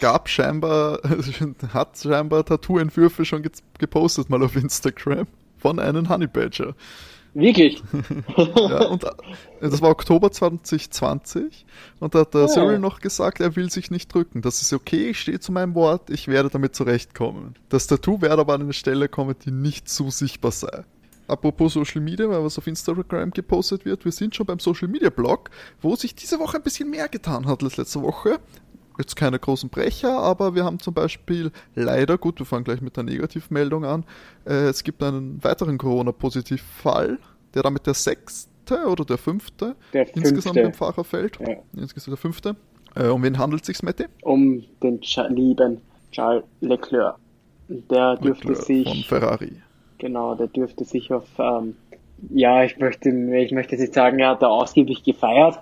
gab scheinbar, hat scheinbar Tattoo-Entwürfe schon gepostet mal auf Instagram von einem Honey Badger. Wirklich? ja, und äh, das war Oktober 2020 und da hat der oh. Cyril noch gesagt, er will sich nicht drücken. Das ist okay, ich stehe zu meinem Wort, ich werde damit zurechtkommen. Das Tattoo werde aber an eine Stelle kommen, die nicht zu sichtbar sei. Apropos Social Media, weil was auf Instagram gepostet wird, wir sind schon beim Social Media Blog, wo sich diese Woche ein bisschen mehr getan hat als letzte Woche jetzt keine großen Brecher, aber wir haben zum Beispiel leider, gut, wir fangen gleich mit der Negativmeldung an, äh, es gibt einen weiteren Corona-Positiv-Fall, der damit der sechste oder der fünfte, der insgesamt im Fahrerfeld, ja. insgesamt der fünfte. Äh, um wen handelt es sich, Matti? Um den lieben Charles Leclerc. Der dürfte Leclerc sich... Von Ferrari. Genau, der dürfte sich auf... Ähm, ja, ich möchte, ich möchte jetzt sagen, er hat da ausgiebig gefeiert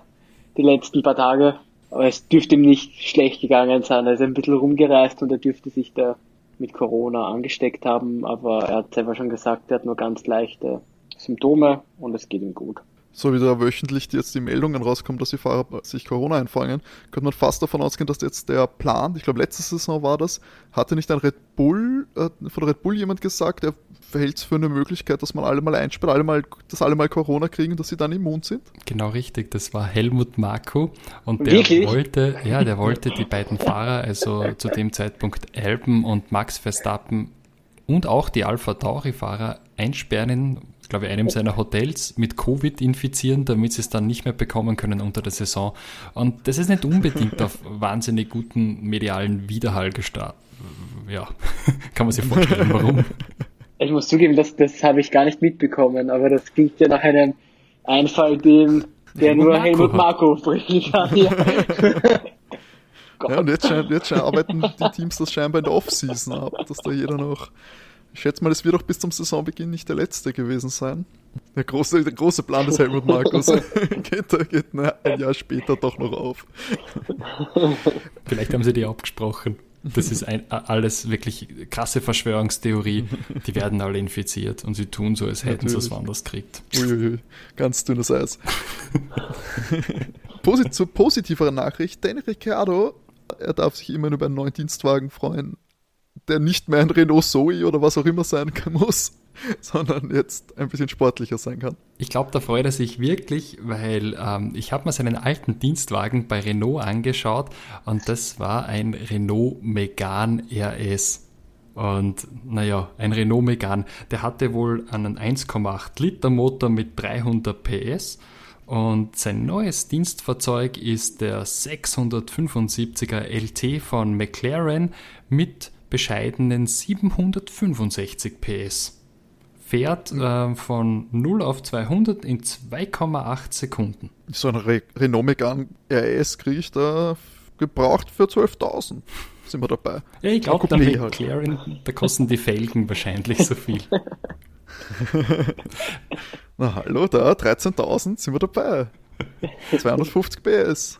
die letzten paar Tage aber es dürfte ihm nicht schlecht gegangen sein. Er ist ein bisschen rumgereist und er dürfte sich da mit Corona angesteckt haben, aber er hat selber schon gesagt, er hat nur ganz leichte Symptome und es geht ihm gut. So wie da wöchentlich jetzt die Meldungen rauskommen, dass die Fahrer sich Corona einfangen, könnte man fast davon ausgehen, dass jetzt der Plan, ich glaube letzte Saison war das, hatte nicht ein Red Bull, äh, von Red Bull jemand gesagt, der verhält es für eine Möglichkeit, dass man alle mal einsperrt, alle mal, dass alle mal Corona kriegen, dass sie dann immun sind? Genau richtig, das war Helmut Marko und der Wirklich? wollte, ja, der wollte die beiden Fahrer, also zu dem Zeitpunkt Alben und Max Verstappen und auch die Alpha Tauri-Fahrer einsperren in, glaube ich, einem seiner Hotels mit Covid infizieren, damit sie es dann nicht mehr bekommen können unter der Saison. Und das ist nicht unbedingt auf wahnsinnig guten medialen Widerhall gestartet. Ja, kann man sich vorstellen, warum. Ich muss zugeben, das, das habe ich gar nicht mitbekommen, aber das klingt ja nach einem Einfall, den, der Helmut nur Marco Helmut Marco bringen kann. Ja. ja, und jetzt, jetzt arbeiten die Teams das scheinbar in der Offseason ab, dass da jeder noch. Ich schätze mal, es wird auch bis zum Saisonbeginn nicht der letzte gewesen sein. Der große, der große Plan des Helmut Markus geht, geht ein Jahr später doch noch auf. Vielleicht haben sie die abgesprochen. Das ist ein, alles wirklich krasse Verschwörungstheorie. Die werden alle infiziert und sie tun so, als hätten sie es woanders gekriegt. Uiuiui, ganz dünnes Eis. Posit zur positiveren Nachricht, Danny Ricciardo, er darf sich immer über einen neuen Dienstwagen freuen, der nicht mehr ein Renault Zoe oder was auch immer sein muss, sondern jetzt ein bisschen sportlicher sein kann. Ich glaube, da freut er sich wirklich, weil ähm, ich habe mir seinen alten Dienstwagen bei Renault angeschaut und das war ein Renault Megane RS. Und naja, ein Renault Megane, der hatte wohl einen 1,8 Liter Motor mit 300 PS und sein neues Dienstfahrzeug ist der 675er LT von McLaren mit bescheidenen 765 PS fährt äh, von 0 auf 200 in 2,8 Sekunden. So ein Re Renault Megane RS kriege ich da gebraucht für 12.000. Sind wir dabei. Ja, ich glaube, McLaren, halt. da kosten die Felgen wahrscheinlich so viel. Na hallo, da 13.000 sind wir dabei. 250 PS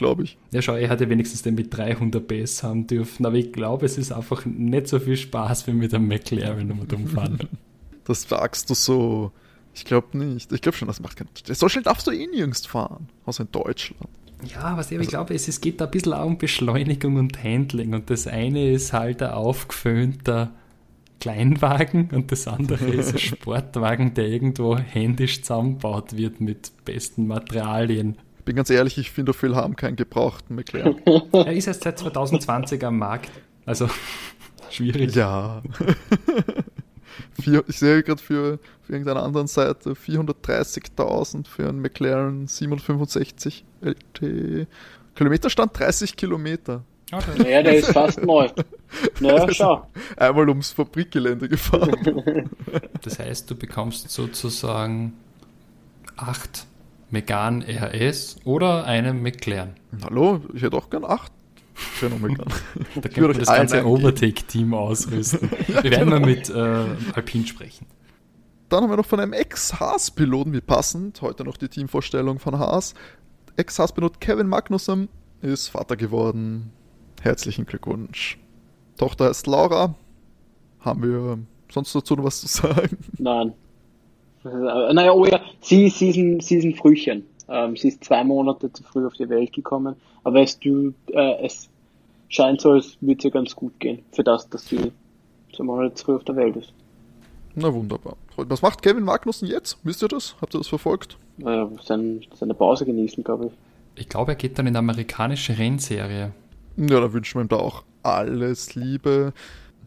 glaube ich. Ja, schau, er hätte wenigstens den mit 300 PS haben dürfen, aber ich glaube, es ist einfach nicht so viel Spaß wie mit einem McLaren um und umfahren. das sagst du so. Ich glaube nicht. Ich glaube schon, das macht keinen. So schnell darfst du eh nirgends fahren, außer in Deutschland. Ja, was ich, also, ich glaube, es, es geht da ein bisschen auch um Beschleunigung und Handling und das eine ist halt ein aufgeföhnter Kleinwagen und das andere ist ein Sportwagen, der irgendwo händisch zusammengebaut wird mit besten Materialien bin ganz ehrlich, ich finde, viel haben keinen gebrauchten McLaren. er ist erst seit 2020 am Markt. Also schwierig. Ja. ich sehe gerade für, für irgendeiner anderen Seite 430.000 für einen McLaren 765 LT. Kilometerstand 30 Kilometer. Okay. Ja, der ist fast neu. Naja, schau. Einmal ums Fabrikgelände gefahren. Das heißt, du bekommst sozusagen acht Megane RS oder einem McLaren. Hallo, ich hätte auch gern acht. Da können wir das ganze Overtake-Team ausrüsten. ja, wir werden genau. mal mit äh, Alpine sprechen. Dann haben wir noch von einem Ex-Haas-Piloten, wie passend, heute noch die Teamvorstellung von Haas. Ex-Haas-Pilot Kevin Magnussen ist Vater geworden. Herzlichen Glückwunsch. Tochter heißt Laura. Haben wir sonst dazu noch was zu sagen? Nein. Äh, naja, oh ja, sie, sie, ist, ein, sie ist ein Frühchen. Ähm, sie ist zwei Monate zu früh auf die Welt gekommen. Aber es, du, äh, es scheint so, als würde ihr ganz gut gehen. Für das, dass sie zwei Monate zu früh auf der Welt ist. Na wunderbar. Was macht Kevin Magnussen jetzt? Wisst ihr das? Habt ihr das verfolgt? Naja, sein, seine Pause genießen, glaube ich. Ich glaube, er geht dann in eine amerikanische Rennserie. Ja, da wünschen wir ihm da auch alles Liebe.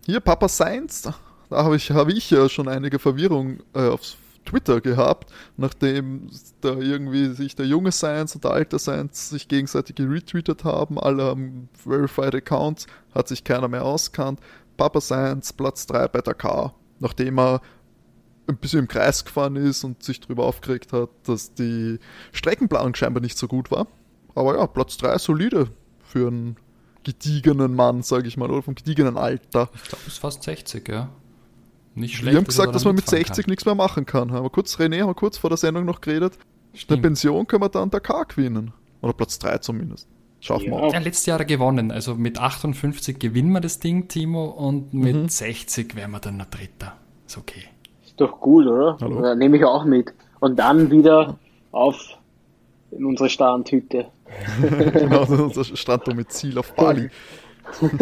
Hier, Papa Sainz, da habe ich, hab ich ja schon einige Verwirrung äh, aufs Twitter gehabt, nachdem da irgendwie sich der junge Science und der alte Science sich gegenseitig geretweetet haben, alle haben verified Accounts, hat sich keiner mehr auskannt. Papa Science Platz 3 bei Dakar, nachdem er ein bisschen im Kreis gefahren ist und sich darüber aufgeregt hat, dass die Streckenplanung scheinbar nicht so gut war. Aber ja, Platz 3 solide für einen gediegenen Mann, sage ich mal, oder vom gediegenen Alter. Ich glaube, es ist fast 60, ja. Nicht schlecht. Wir haben gesagt, dass man mit 60 kann. nichts mehr machen kann. Haben wir kurz, René, haben wir kurz vor der Sendung noch geredet. Stimmt. Eine Pension können wir dann Dakar gewinnen. Oder Platz 3 zumindest. Schaffen ja. wir auch. Ja, letztes Jahr gewonnen. Also mit 58 gewinnen wir das Ding, Timo, und mit mhm. 60 wären wir dann ein Dritter. Ist okay. Ist doch gut, oder? Hallo? Nehme ich auch mit. Und dann wieder auf in unsere Strandhütte. genau, unser Stranddomizil auf Bali. oh,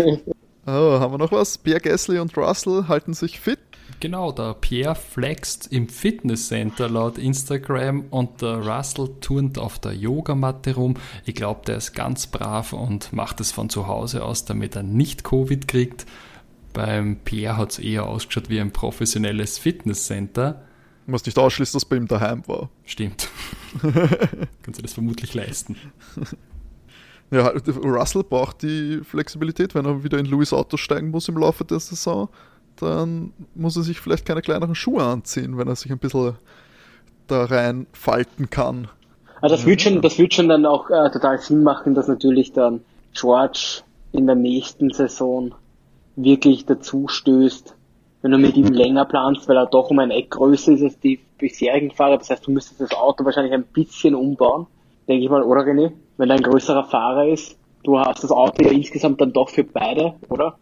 haben wir noch was? Pierre Gasly und Russell halten sich fit. Genau, der Pierre flext im Fitnesscenter laut Instagram und der Russell turnt auf der Yogamatte rum. Ich glaube, der ist ganz brav und macht es von zu Hause aus, damit er nicht Covid kriegt. Beim Pierre hat es eher ausgeschaut wie ein professionelles Fitnesscenter. Was nicht ausschließt, dass bei ihm daheim war. Stimmt. Kannst du das vermutlich leisten. Ja, Russell braucht die Flexibilität, wenn er wieder in Louis Auto steigen muss im Laufe der Saison, dann muss er sich vielleicht keine kleineren Schuhe anziehen, wenn er sich ein bisschen da reinfalten kann. Also das wird schon, das wird schon dann auch äh, total Sinn machen, dass natürlich dann George in der nächsten Saison wirklich dazu stößt, wenn du mit ihm länger planst, weil er doch um ein Eck größer ist als die bisherigen Fahrer. Das heißt, du müsstest das Auto wahrscheinlich ein bisschen umbauen, denke ich mal, oder René? Wenn er ein größerer Fahrer ist, du hast das Auto ja insgesamt dann doch für beide, oder?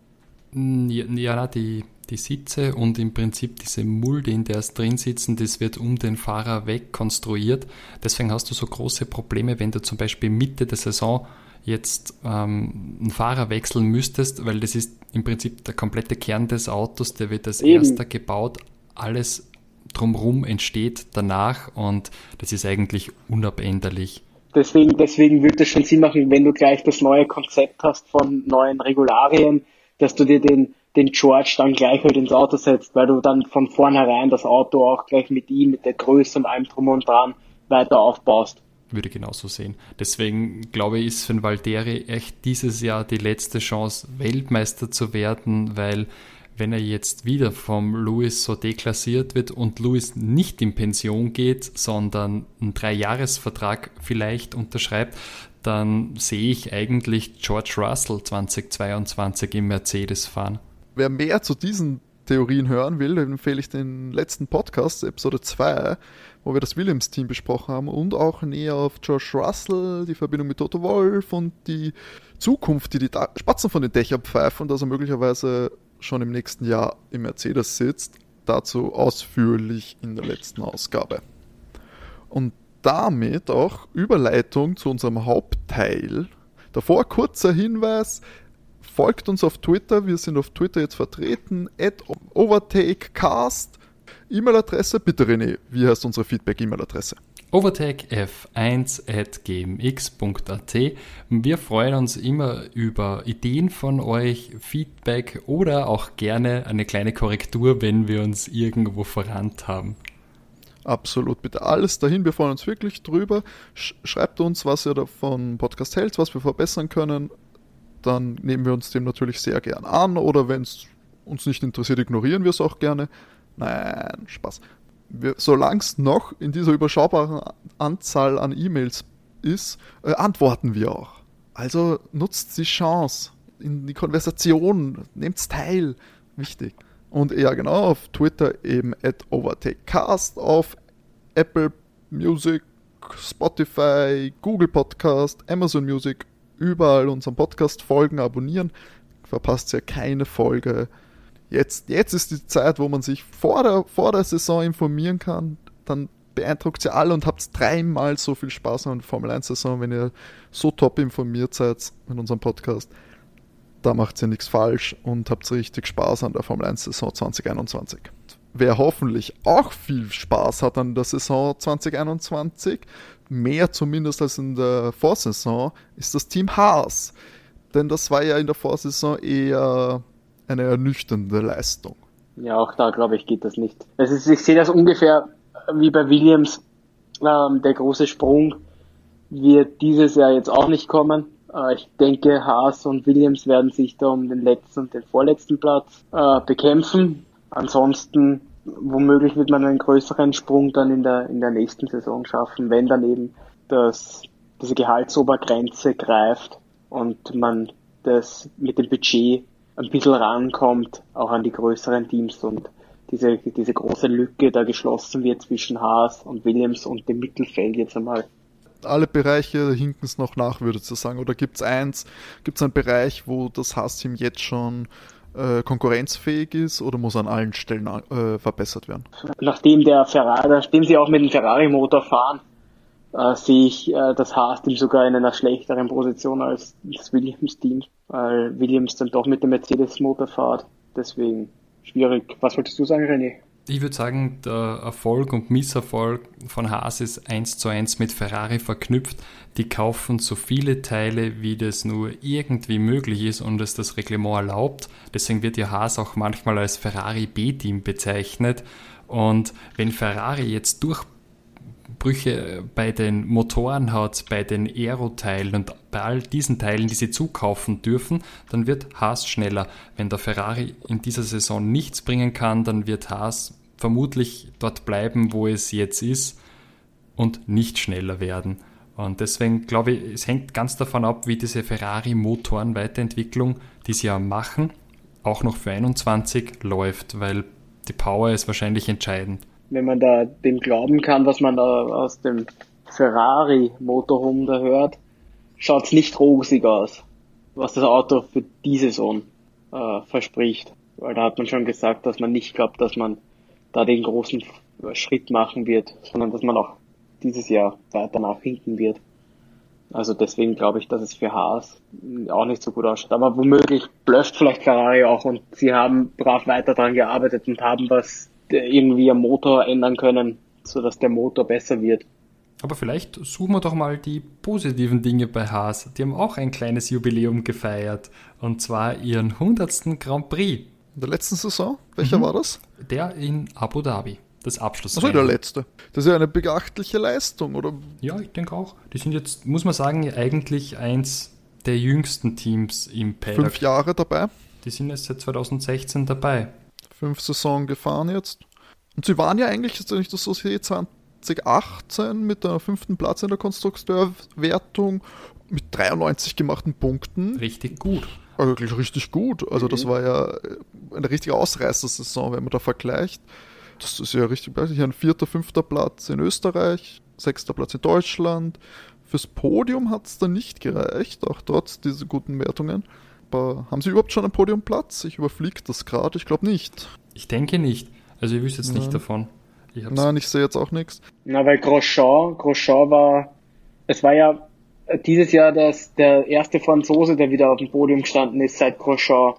Mm, ja, ja die, die Sitze und im Prinzip diese Mulde, in der es drin sitzen, das wird um den Fahrer weg konstruiert. Deswegen hast du so große Probleme, wenn du zum Beispiel Mitte der Saison jetzt ähm, einen Fahrer wechseln müsstest, weil das ist im Prinzip der komplette Kern des Autos, der wird als Eben. erster gebaut. Alles drumherum entsteht danach und das ist eigentlich unabänderlich. Deswegen, deswegen würde es schon Sinn machen, wenn du gleich das neue Konzept hast von neuen Regularien, dass du dir den, den George dann gleich halt ins Auto setzt, weil du dann von vornherein das Auto auch gleich mit ihm, mit der Größe und allem drum und dran weiter aufbaust würde genauso sehen. Deswegen glaube ich, ist für den Valtteri echt dieses Jahr die letzte Chance, Weltmeister zu werden, weil wenn er jetzt wieder vom Louis so deklassiert wird und Louis nicht in Pension geht, sondern einen Dreijahresvertrag vielleicht unterschreibt, dann sehe ich eigentlich George Russell 2022 im Mercedes fahren. Wer mehr zu diesen Theorien hören will, empfehle ich den letzten Podcast, Episode 2, wo wir das Williams-Team besprochen haben und auch näher auf Josh Russell, die Verbindung mit Toto Wolf und die Zukunft, die die Spatzen von den Dächern pfeifen, dass er möglicherweise schon im nächsten Jahr im Mercedes sitzt. Dazu ausführlich in der letzten Ausgabe. Und damit auch Überleitung zu unserem Hauptteil. Davor kurzer Hinweis, folgt uns auf Twitter, wir sind auf Twitter jetzt vertreten, at overtakecast. E-Mail-Adresse, bitte René, wie heißt unsere Feedback-E-Mail-Adresse? overtakef1 at gmx.at. Wir freuen uns immer über Ideen von euch, Feedback oder auch gerne eine kleine Korrektur, wenn wir uns irgendwo verrannt haben. Absolut, bitte alles dahin, wir freuen uns wirklich drüber. Schreibt uns, was ihr davon Podcast hält, was wir verbessern können. Dann nehmen wir uns dem natürlich sehr gern an oder wenn es uns nicht interessiert, ignorieren wir es auch gerne. Nein, Spaß. Solange es noch in dieser überschaubaren Anzahl an E-Mails ist, äh, antworten wir auch. Also nutzt die Chance in die Konversation, nehmt teil. Wichtig. Und ja, genau, auf Twitter eben at overtakecast, auf Apple Music, Spotify, Google Podcast, Amazon Music, überall unseren Podcast folgen, abonnieren. Verpasst ja keine Folge jetzt, jetzt ist die Zeit, wo man sich vor der, vor der Saison informieren kann. Dann beeindruckt ihr alle und habt dreimal so viel Spaß an der Formel 1-Saison, wenn ihr so top informiert seid mit unserem Podcast. Da macht ihr nichts falsch und habt richtig Spaß an der Formel 1-Saison 2021. Wer hoffentlich auch viel Spaß hat an der Saison 2021, mehr zumindest als in der Vorsaison, ist das Team Haas. Denn das war ja in der Vorsaison eher eine ernüchternde Leistung. Ja, auch da glaube ich geht das nicht. Es ist, ich sehe das ungefähr wie bei Williams. Ähm, der große Sprung wird dieses Jahr jetzt auch nicht kommen. Äh, ich denke, Haas und Williams werden sich da um den letzten und den vorletzten Platz äh, bekämpfen. Ansonsten womöglich wird man einen größeren Sprung dann in der in der nächsten Saison schaffen, wenn dann eben das diese Gehaltsobergrenze greift und man das mit dem Budget ein bisschen rankommt, auch an die größeren Teams und diese, diese große Lücke da geschlossen wird zwischen Haas und Williams und dem Mittelfeld jetzt einmal. Alle Bereiche hinken es noch nach, würde ich sagen. Oder gibt es eins, gibt es einen Bereich, wo das Haas-Team jetzt schon äh, konkurrenzfähig ist oder muss an allen Stellen äh, verbessert werden? Nachdem der Ferrari, nachdem sie auch mit dem Ferrari-Motor fahren, äh, sehe ich äh, das Haas-Team sogar in einer schlechteren Position als das Williams-Team, weil Williams dann doch mit dem Mercedes-Motor fährt. Deswegen schwierig. Was wolltest du sagen, René? Ich würde sagen, der Erfolg und Misserfolg von Haas ist eins zu eins mit Ferrari verknüpft. Die kaufen so viele Teile, wie das nur irgendwie möglich ist und es das Reglement erlaubt. Deswegen wird ja Haas auch manchmal als Ferrari B-Team bezeichnet. Und wenn Ferrari jetzt durch Brüche bei den Motoren hat, bei den Aero-Teilen und bei all diesen Teilen, die sie zukaufen dürfen, dann wird Haas schneller. Wenn der Ferrari in dieser Saison nichts bringen kann, dann wird Haas vermutlich dort bleiben, wo es jetzt ist und nicht schneller werden. Und deswegen glaube ich, es hängt ganz davon ab, wie diese Ferrari-Motoren-Weiterentwicklung, die sie ja machen, auch noch für 21 läuft, weil die Power ist wahrscheinlich entscheidend wenn man da dem glauben kann, was man da aus dem Ferrari-Motorhome da hört, schaut's nicht rosig aus, was das Auto für die Saison äh, verspricht. Weil da hat man schon gesagt, dass man nicht glaubt, dass man da den großen Schritt machen wird, sondern dass man auch dieses Jahr weiter nachhinken wird. Also deswegen glaube ich, dass es für Haas auch nicht so gut ausschaut. Aber womöglich blöft vielleicht Ferrari auch und sie haben brav weiter dran gearbeitet und haben was irgendwie am Motor ändern können, sodass der Motor besser wird. Aber vielleicht suchen wir doch mal die positiven Dinge bei Haas. Die haben auch ein kleines Jubiläum gefeiert. Und zwar ihren 100. Grand Prix. In der letzten Saison? Welcher mhm. war das? Der in Abu Dhabi. Das Abschluss. Also der letzte. Das ist ja eine beachtliche Leistung, oder? Ja, ich denke auch. Die sind jetzt, muss man sagen, eigentlich eins der jüngsten Teams im Paddock. Fünf Jahre dabei. Die sind jetzt seit 2016 dabei fünf Saison gefahren jetzt. Und sie waren ja eigentlich, wenn ich das so sehe, 2018 mit der fünften Platz in der Konstrukteurwertung mit 93 gemachten Punkten. Richtig gut. Also wirklich richtig gut. Also das mhm. war ja eine richtige Ausreißersaison, wenn man da vergleicht. Das ist ja richtig, ein vierter, fünfter Platz in Österreich, sechster Platz in Deutschland. Fürs Podium hat es dann nicht gereicht, auch trotz dieser guten Wertungen. Aber haben Sie überhaupt schon einen Podiumplatz? Ich überfliege das gerade. Ich glaube nicht. Ich denke nicht. Also ich wüsste jetzt Nein. nicht davon. Ich Nein, ich sehe jetzt auch nichts. Na, weil Grosjean, Grosjean war, es war ja dieses Jahr das, der erste Franzose, der wieder auf dem Podium gestanden ist seit Grosjean.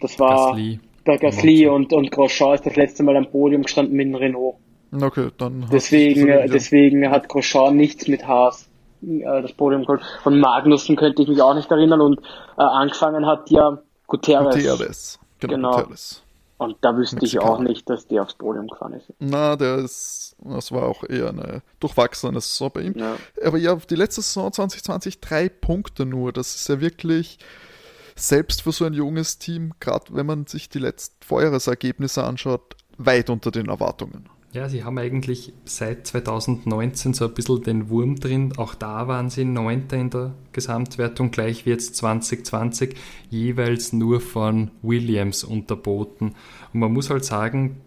Das war Gasly. der Gasly und, und Grosjean ist das letzte Mal am Podium gestanden mit dem Renault. Okay, dann. Deswegen, deswegen hat Grosjean nichts mit Haas äh, das Podium geholt. Von Magnussen könnte ich mich auch nicht erinnern und äh, angefangen hat ja Guterres. Guterres, genau. genau. Guterres. Und da wüsste Mexikaner. ich auch nicht, dass der aufs Podium gefahren ist. Na, der ist, das war auch eher eine durchwachsene Saison bei ihm. Ja. Aber ja, die letzte Saison 2020 drei Punkte nur. Das ist ja wirklich selbst für so ein junges Team, gerade wenn man sich die letzten Vorjahresergebnisse anschaut, weit unter den Erwartungen. Ja, sie haben eigentlich seit 2019 so ein bisschen den Wurm drin. Auch da waren sie Neunter in der Gesamtwertung, gleich wie jetzt 2020, jeweils nur von Williams unterboten. Und man muss halt sagen,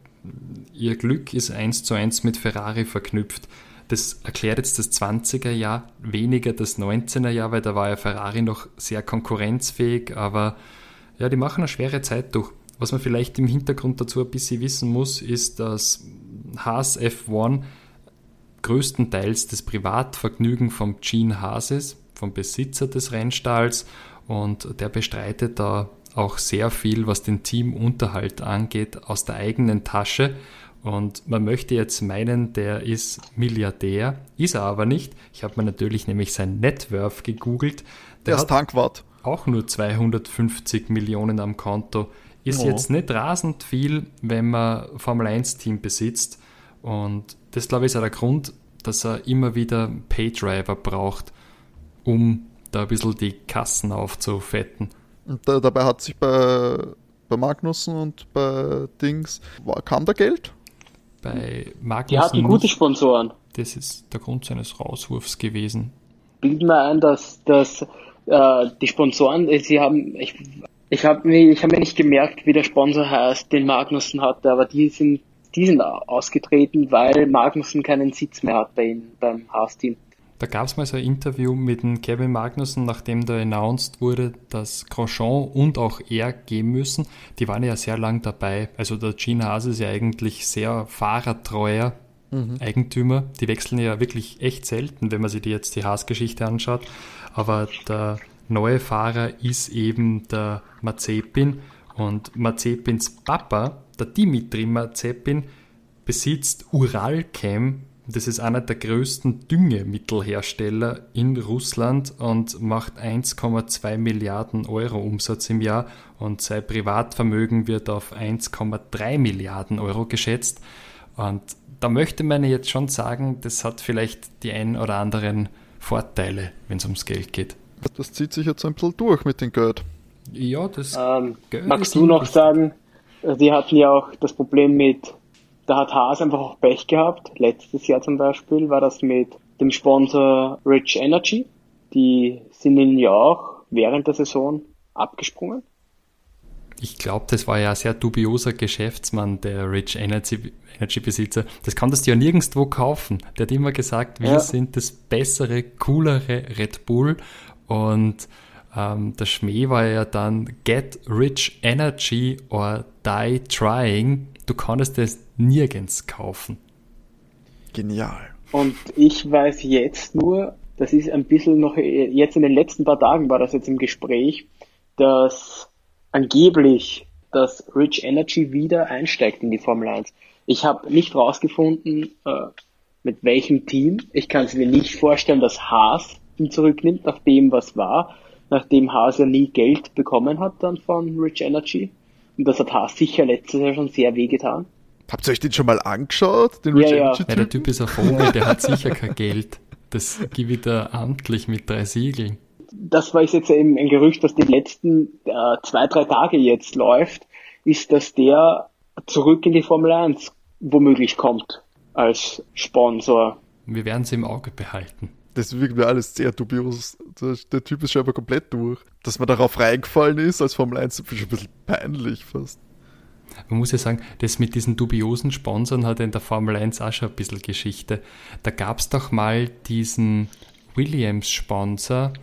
ihr Glück ist eins zu eins mit Ferrari verknüpft. Das erklärt jetzt das 20er Jahr, weniger das 19er Jahr, weil da war ja Ferrari noch sehr konkurrenzfähig, aber ja, die machen eine schwere Zeit durch. Was man vielleicht im Hintergrund dazu ein bisschen wissen muss, ist, dass Haas F1 größtenteils das Privatvergnügen vom Gene Haas ist, vom Besitzer des Rennstalls und der bestreitet da auch sehr viel, was den Teamunterhalt angeht, aus der eigenen Tasche. Und man möchte jetzt meinen, der ist Milliardär, ist er aber nicht. Ich habe mir natürlich nämlich sein Networth gegoogelt. Der, der ist Tankwart. Auch nur 250 Millionen am Konto. Ist oh. jetzt nicht rasend viel, wenn man Formel 1 Team besitzt. Und das, glaube ich, ist auch der Grund, dass er immer wieder Paydriver braucht, um da ein bisschen die Kassen aufzufetten. Und da, dabei hat sich bei, bei Magnussen und bei Dings, war, kam da Geld? Bei Magnussen. Die hatten gute Sponsoren. Das ist der Grund seines Rauswurfs gewesen. Bilden wir ein, dass, dass äh, die Sponsoren, äh, sie haben, ich, ich habe ich hab mir nicht gemerkt, wie der Sponsor heißt, den Magnussen hatte, aber die sind die sind ausgetreten, weil Magnussen keinen Sitz mehr hat bei ihnen, beim Haas-Team. Da gab es mal so ein Interview mit dem Kevin Magnussen, nachdem da announced wurde, dass Grosjean und auch er gehen müssen. Die waren ja sehr lang dabei. Also der Gene Haas ist ja eigentlich sehr fahrertreuer mhm. Eigentümer. Die wechseln ja wirklich echt selten, wenn man sich die jetzt die Haas-Geschichte anschaut. Aber der neue Fahrer ist eben der Mazepin. Und Mazepins Papa, der Dimitri Mazepin, besitzt Uralchem das ist einer der größten Düngemittelhersteller in Russland und macht 1,2 Milliarden Euro Umsatz im Jahr und sein Privatvermögen wird auf 1,3 Milliarden Euro geschätzt. Und da möchte man jetzt schon sagen, das hat vielleicht die ein oder anderen Vorteile, wenn es ums Geld geht. Das zieht sich jetzt ein bisschen durch mit dem Geld. Ja, das ähm, Geld Magst du noch sagen, die hatten ja auch das Problem mit da hat Haas einfach auch Pech gehabt. Letztes Jahr zum Beispiel war das mit dem Sponsor Rich Energy. Die sind ihnen ja auch während der Saison abgesprungen. Ich glaube, das war ja ein sehr dubioser Geschäftsmann, der Rich Energy, Energy Besitzer. Das konntest du ja nirgendwo kaufen. Der hat immer gesagt, wir ja. sind das bessere, coolere Red Bull. Und ähm, der Schmäh war ja dann Get Rich Energy or Die Trying. Du konntest es nirgends kaufen. Genial. Und ich weiß jetzt nur, das ist ein bisschen noch, jetzt in den letzten paar Tagen war das jetzt im Gespräch, dass angeblich das Rich Energy wieder einsteigt in die Formel 1. Ich habe nicht rausgefunden, äh, mit welchem Team. Ich kann es mir nicht vorstellen, dass Haas ihn zurücknimmt, nach dem, was war, nachdem Haas ja nie Geld bekommen hat dann von Rich Energy. Und das hat Haas sicher letztes Jahr schon sehr wehgetan. Habt ihr euch den schon mal angeschaut? Den ja, ja. ja, der Typ ist ein Vogel, der hat sicher kein Geld. Das gibt er amtlich mit drei Siegeln. Das war jetzt eben ein Gerücht, das die letzten äh, zwei, drei Tage jetzt läuft, ist, dass der zurück in die Formel 1 womöglich kommt als Sponsor. Wir werden es im Auge behalten. Das wirkt mir alles sehr dubios. Der Typ ist scheinbar komplett durch. Dass man darauf reingefallen ist als Formel 1, ist ein bisschen peinlich fast. Man muss ja sagen, das mit diesen dubiosen Sponsoren hat in der Formel 1 auch schon ein bisschen Geschichte. Da gab es doch mal diesen Williams-Sponsor,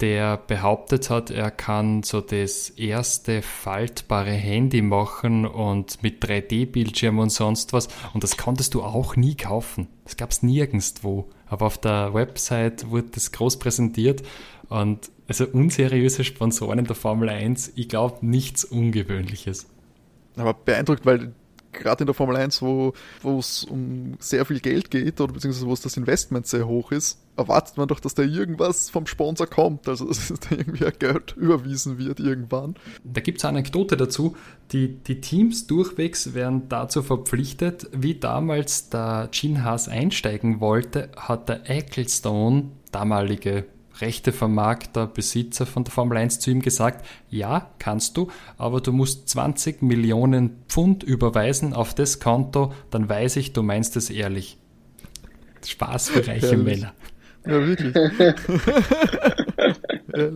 der behauptet hat, er kann so das erste faltbare Handy machen und mit 3D-Bildschirm und sonst was. Und das konntest du auch nie kaufen. Das gab es nirgendwo. Aber auf der Website wurde das groß präsentiert. Und also unseriöse Sponsoren in der Formel 1, ich glaube nichts Ungewöhnliches aber beeindruckt, weil gerade in der Formel 1, wo es um sehr viel Geld geht oder beziehungsweise wo es das Investment sehr hoch ist, erwartet man doch, dass da irgendwas vom Sponsor kommt, also dass da irgendwie Geld überwiesen wird irgendwann. Da gibt es eine Anekdote dazu, die, die Teams durchwegs werden dazu verpflichtet, wie damals der Gene Haas einsteigen wollte, hat der Ecclestone, damalige Rechtevermarkter, Besitzer von der Formel 1 zu ihm gesagt, ja, kannst du, aber du musst 20 Millionen Pfund überweisen auf das Konto, dann weiß ich, du meinst es ehrlich. Spaß für reiche Ehrlich. Männer. Ja, wirklich.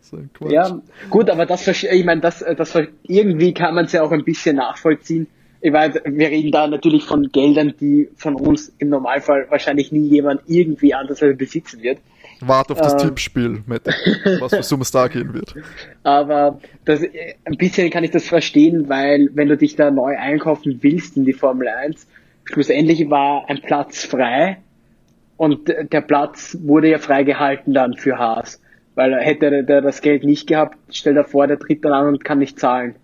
So ja, gut, aber das, ich meine, das, das, irgendwie kann man es ja auch ein bisschen nachvollziehen. Ich weiß, wir reden da natürlich von Geldern, die von uns im Normalfall wahrscheinlich nie jemand irgendwie anders besitzen wird. Wart auf das ähm, Tippspiel, Mette, was für da gehen wird. Aber das, ein bisschen kann ich das verstehen, weil wenn du dich da neu einkaufen willst in die Formel 1, schlussendlich war ein Platz frei und der Platz wurde ja freigehalten dann für Haas. Weil hätte der das Geld nicht gehabt, stell dir vor, der tritt dann an und kann nicht zahlen.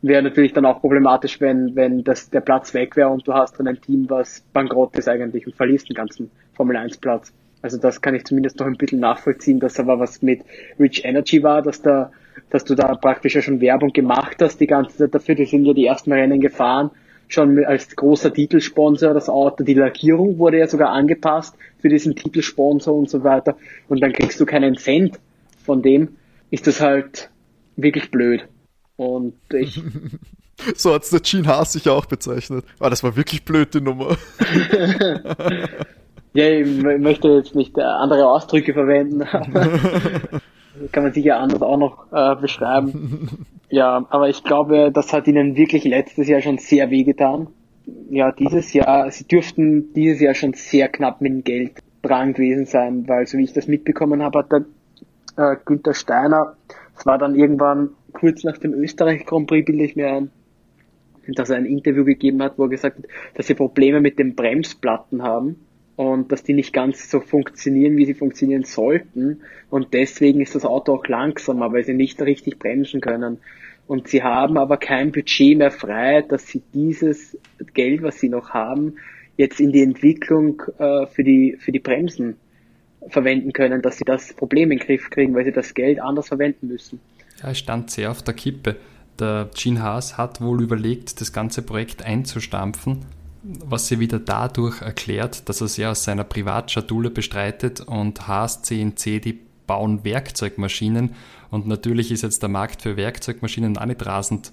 Wäre natürlich dann auch problematisch, wenn, wenn das, der Platz weg wäre und du hast dann ein Team, was bankrott ist eigentlich und verlierst den ganzen Formel 1 Platz. Also das kann ich zumindest noch ein bisschen nachvollziehen, dass aber was mit Rich Energy war, dass da, dass du da praktisch ja schon Werbung gemacht hast die ganze Zeit dafür. Die sind ja die ersten Rennen gefahren, schon als großer Titelsponsor. Das Auto, die Lackierung wurde ja sogar angepasst für diesen Titelsponsor und so weiter. Und dann kriegst du keinen Cent von dem. Ist das halt wirklich blöd. Und ich. so hat's der Gene Haas sich auch bezeichnet. Aber das war wirklich blöd, die Nummer. Ja, ich möchte jetzt nicht äh, andere Ausdrücke verwenden. kann man sicher anders auch noch äh, beschreiben. Ja, aber ich glaube, das hat ihnen wirklich letztes Jahr schon sehr wehgetan. Ja, dieses Jahr, sie dürften dieses Jahr schon sehr knapp mit dem Geld dran gewesen sein, weil so wie ich das mitbekommen habe, hat der äh, Günther Steiner, es war dann irgendwann kurz nach dem Österreich Grand Prix, bilde ich mir ein, dass er ein Interview gegeben hat, wo er gesagt hat, dass sie Probleme mit den Bremsplatten haben und dass die nicht ganz so funktionieren, wie sie funktionieren sollten. Und deswegen ist das Auto auch langsamer, weil sie nicht richtig bremsen können. Und sie haben aber kein Budget mehr frei, dass sie dieses Geld, was sie noch haben, jetzt in die Entwicklung äh, für, die, für die Bremsen verwenden können, dass sie das Problem in den Griff kriegen, weil sie das Geld anders verwenden müssen. Ja, es stand sehr auf der Kippe. Der Gene Haas hat wohl überlegt, das ganze Projekt einzustampfen, was sie wieder dadurch erklärt, dass er sehr aus seiner Privatschatulle bestreitet und Haas CNC, die bauen Werkzeugmaschinen. Und natürlich ist jetzt der Markt für Werkzeugmaschinen auch nicht rasend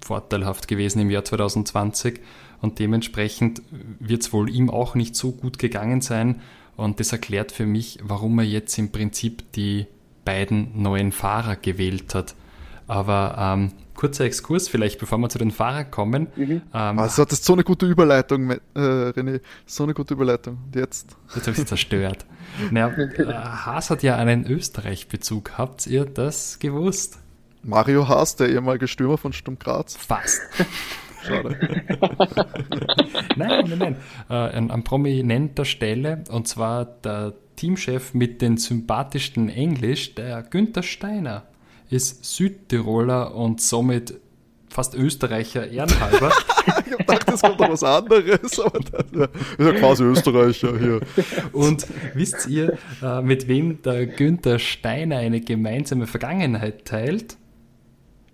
vorteilhaft gewesen im Jahr 2020 und dementsprechend wird es wohl ihm auch nicht so gut gegangen sein. Und das erklärt für mich, warum er jetzt im Prinzip die beiden neuen Fahrer gewählt hat. Aber ähm, kurzer Exkurs vielleicht, bevor wir zu den Fahrern kommen. Mhm. Ähm, also das ist so eine gute Überleitung, äh, René. So eine gute Überleitung. Und jetzt? Jetzt habe ich es zerstört. naja, äh, Haas hat ja einen Österreich-Bezug. Habt ihr das gewusst? Mario Haas, der ehemalige Stürmer von Sturm Graz. Fast. Schade. nein, nein, nein. Äh, an, an prominenter Stelle, und zwar der Teamchef mit den sympathischsten Englisch, der Günther Steiner ist Südtiroler und somit fast Österreicher ehrenhalber. ich hab gedacht, das kommt noch was anderes, aber das ist ja quasi Österreicher hier. Und wisst ihr, äh, mit wem der Günther Steiner eine gemeinsame Vergangenheit teilt?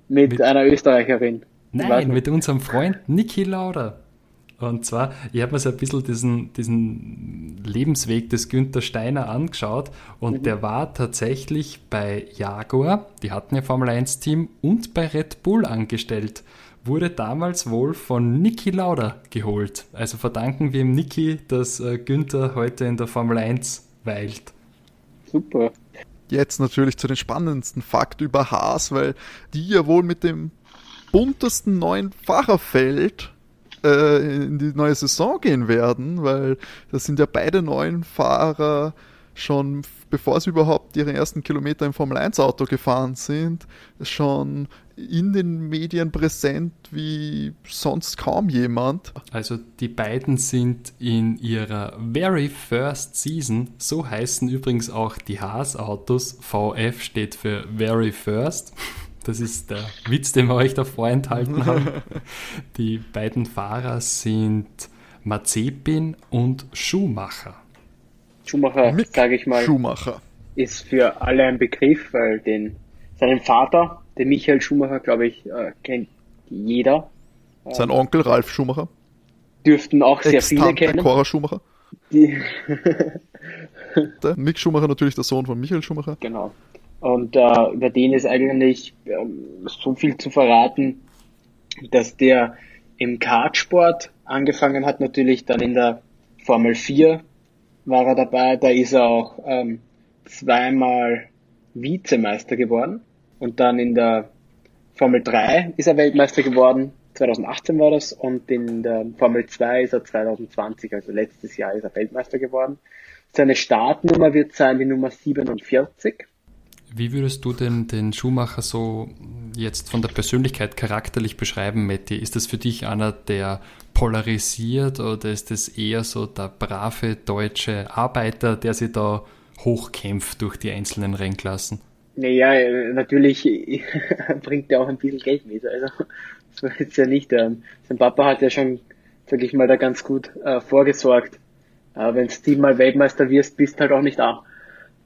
Mit, mit einer Österreicherin. Nein, mit unserem Freund Niki Lauda. Und zwar, ich habe mir so ein bisschen diesen, diesen Lebensweg des Günther Steiner angeschaut und mhm. der war tatsächlich bei Jaguar, die hatten ja Formel 1 Team, und bei Red Bull angestellt. Wurde damals wohl von Niki Lauda geholt. Also verdanken wir ihm Niki, dass äh, Günther heute in der Formel 1 weilt. Super. Jetzt natürlich zu den spannendsten Fakt über Haas, weil die ja wohl mit dem buntesten neuen Fahrerfeld äh, in die neue Saison gehen werden, weil das sind ja beide neuen Fahrer schon bevor sie überhaupt ihre ersten Kilometer im Formel 1 Auto gefahren sind, schon in den Medien präsent wie sonst kaum jemand. Also die beiden sind in ihrer very first season, so heißen übrigens auch die Haas-Autos, VF steht für very first. Das ist der Witz, den wir euch da vorenthalten haben. Die beiden Fahrer sind Mazepin und Schumacher. Schumacher, sage ich mal, Schumacher. ist für alle ein Begriff, weil den, seinen Vater, den Michael Schumacher, glaube ich, äh, kennt jeder. Sein Onkel Ralf Schumacher. Dürften auch sehr viele kennen. Cora Schumacher. Die der Mick Schumacher natürlich der Sohn von Michael Schumacher. Genau. Und äh, über den ist eigentlich ähm, so viel zu verraten, dass der im Kartsport angefangen hat, natürlich dann in der Formel 4 war er dabei, da ist er auch ähm, zweimal Vizemeister geworden. Und dann in der Formel 3 ist er Weltmeister geworden, 2018 war das. Und in der Formel 2 ist er 2020, also letztes Jahr ist er Weltmeister geworden. Seine Startnummer wird sein die Nummer 47 wie würdest du denn den Schuhmacher so jetzt von der Persönlichkeit charakterlich beschreiben, Matti? Ist das für dich einer, der polarisiert oder ist das eher so der brave deutsche Arbeiter, der sich da hochkämpft durch die einzelnen Rennklassen? Naja, natürlich bringt er auch ein bisschen Geld mit. Also, das war jetzt ja nicht. Ähm, sein Papa hat ja schon, sag ich mal, da ganz gut äh, vorgesorgt. Äh, Wenn du mal Weltmeister wirst, bist halt auch nicht da.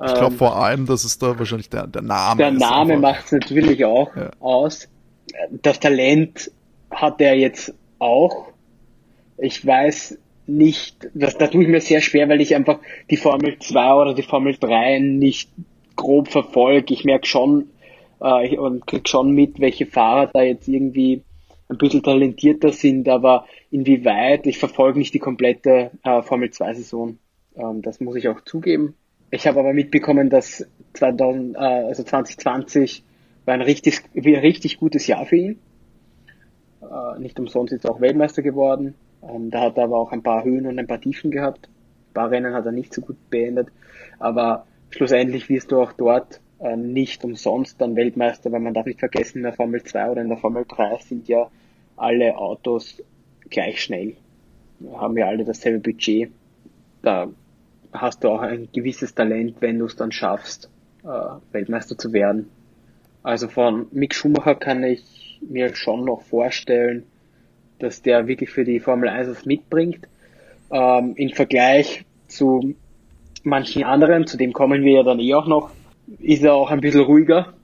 Ich glaube ähm, vor allem, dass es da wahrscheinlich der, der Name Der Name macht es natürlich auch ja. aus. Das Talent hat er jetzt auch. Ich weiß nicht, das, da tue ich mir sehr schwer, weil ich einfach die Formel 2 oder die Formel 3 nicht grob verfolge. Ich merke schon äh, und krieg schon mit, welche Fahrer da jetzt irgendwie ein bisschen talentierter sind, aber inwieweit, ich verfolge nicht die komplette äh, Formel 2 Saison. Ähm, das muss ich auch zugeben. Ich habe aber mitbekommen, dass 2000, äh, also 2020 war ein richtig, ein richtig gutes Jahr für ihn. Äh, nicht umsonst ist er auch Weltmeister geworden. Ähm, da hat er aber auch ein paar Höhen und ein paar Tiefen gehabt. paar Rennen hat er nicht so gut beendet, aber schlussendlich wirst du auch dort äh, nicht umsonst dann Weltmeister, weil man darf nicht vergessen, in der Formel 2 oder in der Formel 3 sind ja alle Autos gleich schnell. Wir haben ja alle dasselbe Budget. Da hast du auch ein gewisses Talent, wenn du es dann schaffst, äh, Weltmeister zu werden. Also von Mick Schumacher kann ich mir schon noch vorstellen, dass der wirklich für die Formel 1 was mitbringt. Ähm, Im Vergleich zu manchen anderen, zu dem kommen wir ja dann eh auch noch, ist er auch ein bisschen ruhiger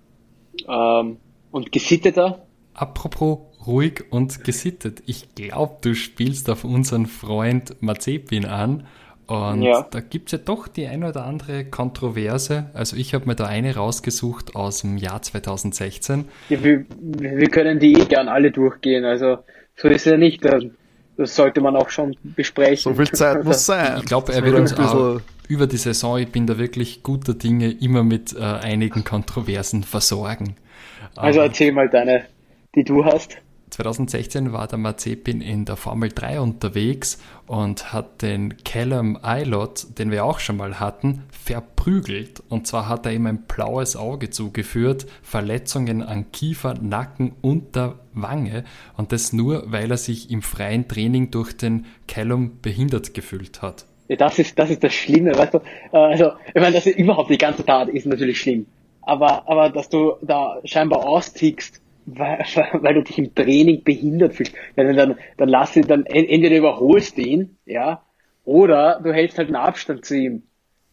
ähm, und gesitteter. Apropos ruhig und gesittet. Ich glaube, du spielst auf unseren Freund Mazepin an. Und ja. da es ja doch die eine oder andere Kontroverse. Also ich habe mir da eine rausgesucht aus dem Jahr 2016. Ja, wir, wir können die eh gern alle durchgehen. Also so ist ja nicht. Das sollte man auch schon besprechen. So viel Zeit muss sein. Ich glaube, er wird uns auch über die Saison, ich bin da wirklich guter Dinge, immer mit äh, einigen Kontroversen versorgen. Also erzähl mal deine, die du hast. 2016 war der Mazepin in der Formel 3 unterwegs und hat den Callum Eilot, den wir auch schon mal hatten, verprügelt. Und zwar hat er ihm ein blaues Auge zugeführt, Verletzungen an Kiefer, Nacken und der Wange. Und das nur, weil er sich im freien Training durch den Callum behindert gefühlt hat. Das ist, das ist das Schlimme, weißt du. Äh, also, ich meine, das ist überhaupt die ganze Tat ist natürlich schlimm. Aber, aber, dass du da scheinbar austickst, weil, weil du dich im Training behindert fühlst. Dann, dann, dann lass ihn, dann entweder überholst ihn, ja, oder du hältst halt einen Abstand zu ihm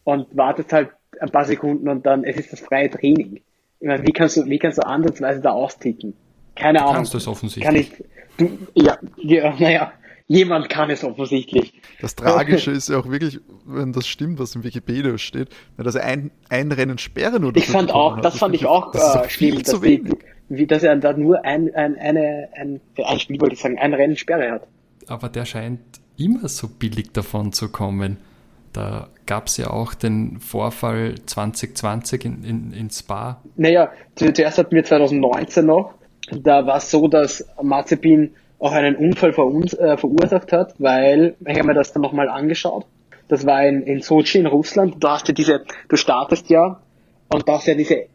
und wartest halt ein paar Sekunden und dann, es ist das freie Training. Ich meine, wie kannst du, wie kannst du ansatzweise da austicken? Keine Ahnung. Kannst du es offensichtlich? Kann ich, du, ja, ja, naja, jemand kann es offensichtlich. Das Tragische ist ja auch wirklich, wenn das stimmt, was im Wikipedia steht, dass er ein, ein Rennen sperren oder Ich fand auch, das, das fand ich auch äh, schlimm, dass, die, wie, dass er da nur ein, ein, eine, ein, ein Spiel, wollte ich sagen, ein Rennen Sperre hat. Aber der scheint immer so billig davon zu kommen. Da gab es ja auch den Vorfall 2020 in, in, in Spa. Naja, zuerst hatten wir 2019 noch. Da war es so, dass Mazepin auch einen Unfall ver äh, verursacht hat, weil, ich habe mir das dann nochmal angeschaut. Das war in, in Sochi in Russland. Du hast ja diese, du startest ja und da hast ja diese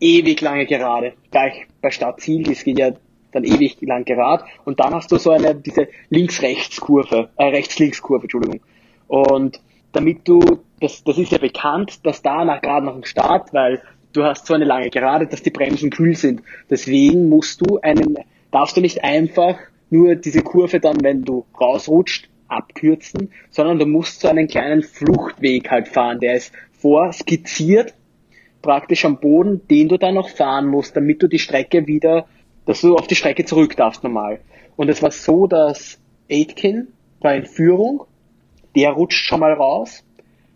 ewig lange Gerade. Gleich bei Startziel, das geht ja dann ewig lang gerad. Und dann hast du so eine, diese Links-Rechts-Kurve, äh, Rechts-Links-Kurve, Entschuldigung. Und damit du, das, das ist ja bekannt, dass da nach, gerade nach dem Start, weil du hast so eine lange Gerade, dass die Bremsen kühl sind. Deswegen musst du einen, darfst du nicht einfach nur diese Kurve dann, wenn du rausrutscht, abkürzen, sondern du musst so einen kleinen Fluchtweg halt fahren. Der ist vorskizziert, praktisch am Boden, den du dann noch fahren musst, damit du die Strecke wieder, dass du auf die Strecke zurück darfst normal. Und es war so, dass Aitken war in Führung, der rutscht schon mal raus,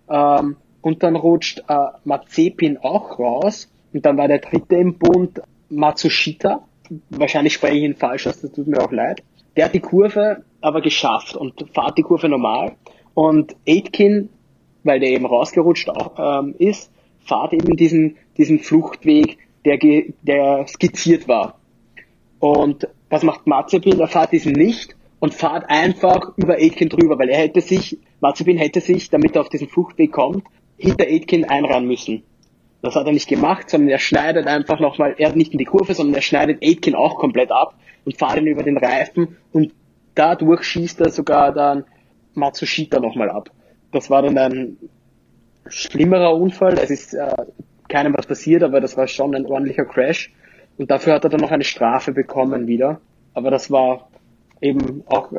ähm, und dann rutscht äh, Mazepin auch raus, und dann war der dritte im Bund Matsushita, wahrscheinlich spreche ich ihn falsch aus, das tut mir auch leid. Der hat die Kurve aber geschafft und fahrt die Kurve normal. Und Aitken, weil der eben rausgerutscht auch, ähm, ist, fahrt eben diesen, diesen Fluchtweg, der, der skizziert war. Und was macht Mazepin? Er fahrt diesen nicht und fahrt einfach über Aitken drüber, weil er hätte sich, Mazepin hätte sich, damit er auf diesen Fluchtweg kommt, hinter Aitken einreihen müssen. Das hat er nicht gemacht, sondern er schneidet einfach nochmal, er hat nicht in die Kurve, sondern er schneidet Aitken auch komplett ab und fahrt ihn über den Reifen und dadurch schießt er sogar dann Matsushita nochmal ab. Das war dann ein schlimmerer Unfall. Es ist äh, keinem was passiert, aber das war schon ein ordentlicher Crash. Und dafür hat er dann noch eine Strafe bekommen wieder. Aber das war eben auch, äh,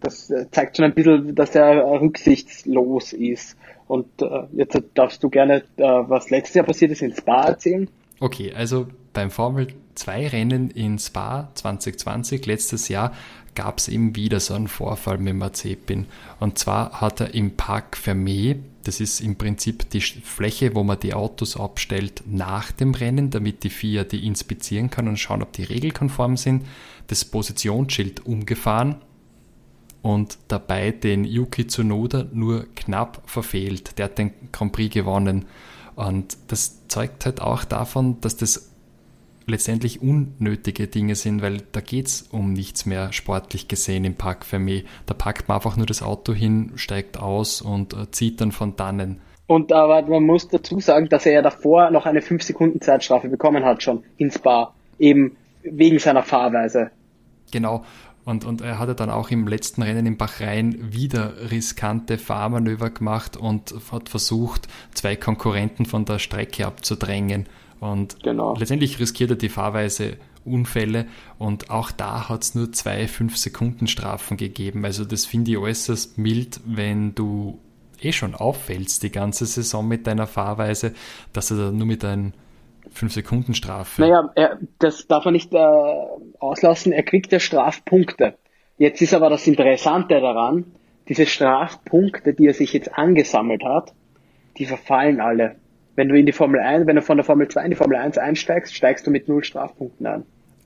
das zeigt schon ein bisschen, dass er rücksichtslos ist. Und äh, jetzt darfst du gerne, äh, was letztes Jahr passiert ist, in Spa erzählen. Okay, also beim Formel 2 Rennen in Spa 2020 letztes Jahr gab es eben wieder so einen Vorfall mit Mazepin. Und zwar hat er im Park Fermé, das ist im Prinzip die Fläche, wo man die Autos abstellt nach dem Rennen, damit die FIA die inspizieren kann und schauen, ob die regelkonform sind, das Positionsschild umgefahren und dabei den Yuki Tsunoda nur knapp verfehlt. Der hat den Grand Prix gewonnen. Und das zeugt halt auch davon, dass das letztendlich unnötige Dinge sind, weil da geht es um nichts mehr sportlich gesehen im Park Fermé. Da packt man einfach nur das Auto hin, steigt aus und äh, zieht dann von dannen. Und aber man muss dazu sagen, dass er ja davor noch eine 5 Sekunden Zeitstrafe bekommen hat schon ins Bar, eben wegen seiner Fahrweise. Genau. Und, und er hatte dann auch im letzten Rennen in Bahrain wieder riskante Fahrmanöver gemacht und hat versucht, zwei Konkurrenten von der Strecke abzudrängen. Und genau. letztendlich riskiert er die Fahrweise Unfälle und auch da hat es nur zwei 5-Sekunden-Strafen gegeben. Also das finde ich äußerst mild, wenn du eh schon auffällst die ganze Saison mit deiner Fahrweise, dass er da nur mit einem 5-Sekunden-Strafe. Naja, er, das darf man nicht äh, auslassen, er kriegt ja Strafpunkte. Jetzt ist aber das Interessante daran, diese Strafpunkte, die er sich jetzt angesammelt hat, die verfallen alle. Wenn du in die Formel 1, wenn du von der Formel 2 in die Formel 1 einsteigst, steigst du mit null Strafpunkten an.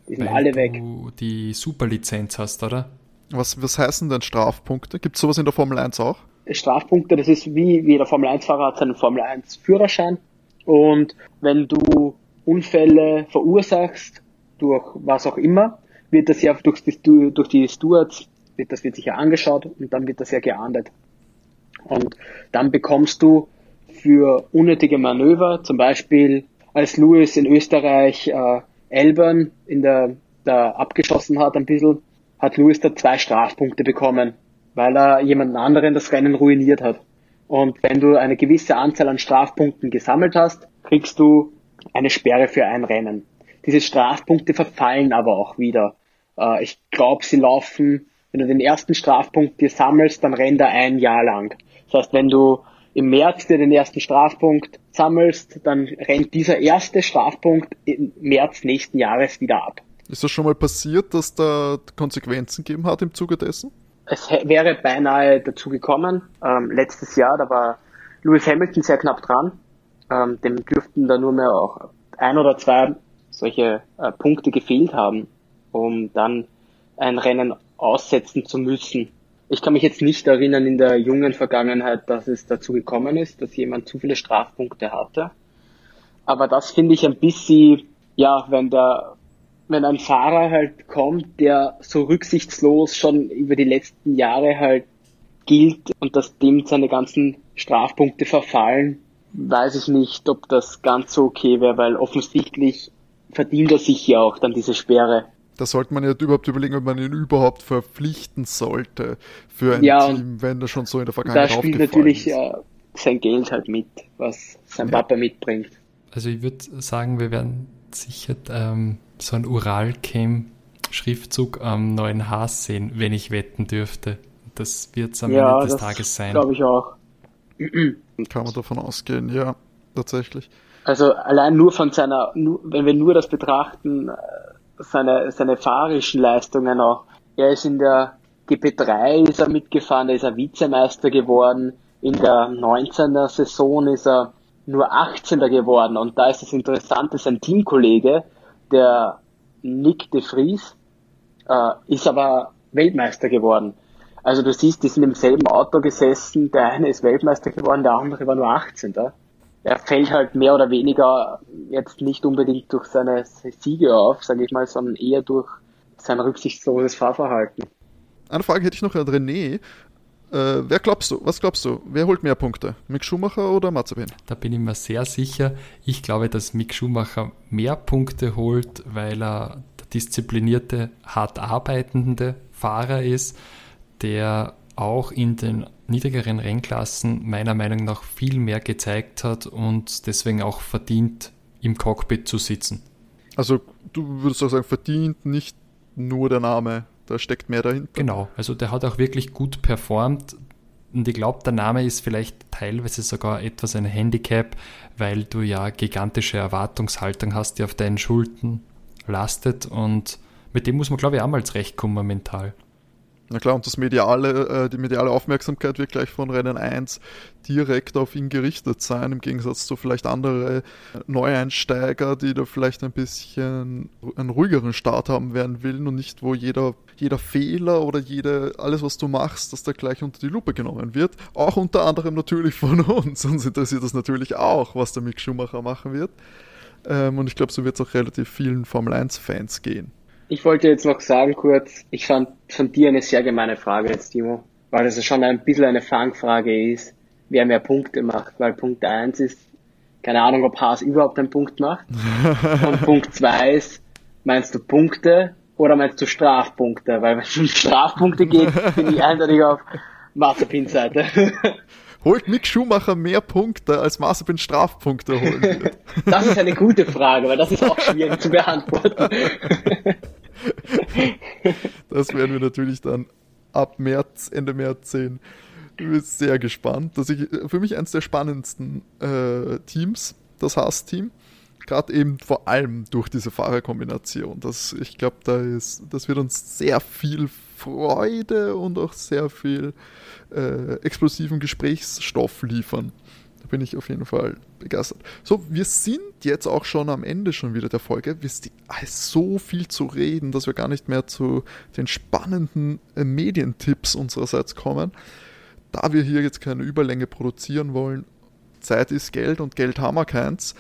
Die sind Weil alle weg. du die Superlizenz hast, oder? Was, was heißen denn Strafpunkte? Gibt es sowas in der Formel 1 auch? Strafpunkte, das ist wie jeder Formel 1-Fahrer hat seinen Formel 1 Führerschein. Und wenn du Unfälle verursachst, durch was auch immer, wird das ja durch die, durch die Stewards, wird das wird sich ja angeschaut und dann wird das ja geahndet. Und dann bekommst du für unnötige Manöver, zum Beispiel als Lewis in Österreich äh, Elbern in der, da abgeschossen hat ein bisschen, hat Lewis da zwei Strafpunkte bekommen, weil er jemanden anderen das Rennen ruiniert hat. Und wenn du eine gewisse Anzahl an Strafpunkten gesammelt hast, kriegst du eine Sperre für ein Rennen. Diese Strafpunkte verfallen aber auch wieder. Äh, ich glaube, sie laufen, wenn du den ersten Strafpunkt dir sammelst, dann rennt er ein Jahr lang. Das heißt, wenn du im März dir den ersten Strafpunkt sammelst, dann rennt dieser erste Strafpunkt im März nächsten Jahres wieder ab. Ist das schon mal passiert, dass da Konsequenzen gegeben hat im Zuge dessen? Es wäre beinahe dazu gekommen. Ähm, letztes Jahr, da war Lewis Hamilton sehr knapp dran. Ähm, dem dürften da nur mehr auch ein oder zwei solche äh, Punkte gefehlt haben, um dann ein Rennen aussetzen zu müssen. Ich kann mich jetzt nicht erinnern in der jungen Vergangenheit, dass es dazu gekommen ist, dass jemand zu viele Strafpunkte hatte. Aber das finde ich ein bisschen, ja, wenn der, wenn ein Fahrer halt kommt, der so rücksichtslos schon über die letzten Jahre halt gilt und dass dem seine ganzen Strafpunkte verfallen, weiß ich nicht, ob das ganz so okay wäre, weil offensichtlich verdient er sich ja auch dann diese Sperre. Da sollte man ja überhaupt überlegen, ob man ihn überhaupt verpflichten sollte für ein ja, Team, wenn er schon so in der Vergangenheit Da spielt natürlich äh, sein Geld halt mit, was sein ja. Papa mitbringt. Also ich würde sagen, wir werden sicher ähm, so ein Uralcam-Schriftzug am neuen Haas sehen, wenn ich wetten dürfte. Das wird es am ja, Ende des Tages sein. glaube ich auch. Kann man davon ausgehen, ja, tatsächlich. Also allein nur von seiner, nur, wenn wir nur das betrachten, äh, seine, seine fahrischen Leistungen auch. Er ist in der GP3 ist er mitgefahren, da ist er Vizemeister geworden. In der 19er Saison ist er nur 18er geworden. Und da ist das Interessante, sein Teamkollege, der Nick de Vries, äh, ist aber Weltmeister geworden. Also du siehst, die sind im selben Auto gesessen, der eine ist Weltmeister geworden, der andere war nur 18. Er er fällt halt mehr oder weniger jetzt nicht unbedingt durch seine Siege auf, sage ich mal, sondern eher durch sein rücksichtsloses Fahrverhalten. Eine Frage hätte ich noch an René. Äh, wer glaubst du, was glaubst du, wer holt mehr Punkte? Mick Schumacher oder Mazepin? Da bin ich mir sehr sicher. Ich glaube, dass Mick Schumacher mehr Punkte holt, weil er der disziplinierte, hart arbeitende Fahrer ist, der auch in den niedrigeren Rennklassen meiner Meinung nach viel mehr gezeigt hat und deswegen auch verdient, im Cockpit zu sitzen. Also du würdest auch sagen, verdient nicht nur der Name, da steckt mehr dahinter. Genau, also der hat auch wirklich gut performt. Und ich glaube, der Name ist vielleicht teilweise sogar etwas ein Handicap, weil du ja gigantische Erwartungshaltung hast, die auf deinen Schultern lastet. Und mit dem muss man, glaube ich, auch mal zurechtkommen mental. Na klar, und das mediale, äh, die mediale Aufmerksamkeit wird gleich von Rennen 1 direkt auf ihn gerichtet sein, im Gegensatz zu vielleicht andere Neueinsteiger, die da vielleicht ein bisschen einen ruhigeren Start haben werden will und nicht, wo jeder, jeder Fehler oder jede, alles, was du machst, dass da gleich unter die Lupe genommen wird. Auch unter anderem natürlich von uns. Uns interessiert das natürlich auch, was der Mick Schumacher machen wird. Ähm, und ich glaube, so wird es auch relativ vielen Formel 1-Fans gehen. Ich wollte jetzt noch sagen kurz, ich fand von dir eine sehr gemeine Frage jetzt, Timo, weil es schon ein bisschen eine Fangfrage ist, wer mehr Punkte macht, weil Punkt 1 ist, keine Ahnung, ob Haas überhaupt einen Punkt macht. und Punkt 2 ist, meinst du Punkte oder meinst du Strafpunkte? Weil wenn es um Strafpunkte geht, bin ich eindeutig auf Mazepin-Seite. Holt Mick Schumacher mehr Punkte, als Mazepin Strafpunkte holen wird? Das ist eine gute Frage, weil das ist auch schwierig zu beantworten. Das werden wir natürlich dann ab März, Ende März sehen. Ich bin sehr gespannt. Das ist für mich eines der spannendsten äh, Teams, das Haas-Team. Gerade eben vor allem durch diese Fahrerkombination. Das, ich glaube, da das wird uns sehr viel Freude und auch sehr viel äh, explosiven Gesprächsstoff liefern. Da bin ich auf jeden Fall begeistert. So, wir sind jetzt auch schon am Ende schon wieder der Folge. Wir sind so viel zu reden, dass wir gar nicht mehr zu den spannenden äh, Medientipps unsererseits kommen. Da wir hier jetzt keine Überlänge produzieren wollen, Zeit ist Geld und Geld haben wir keins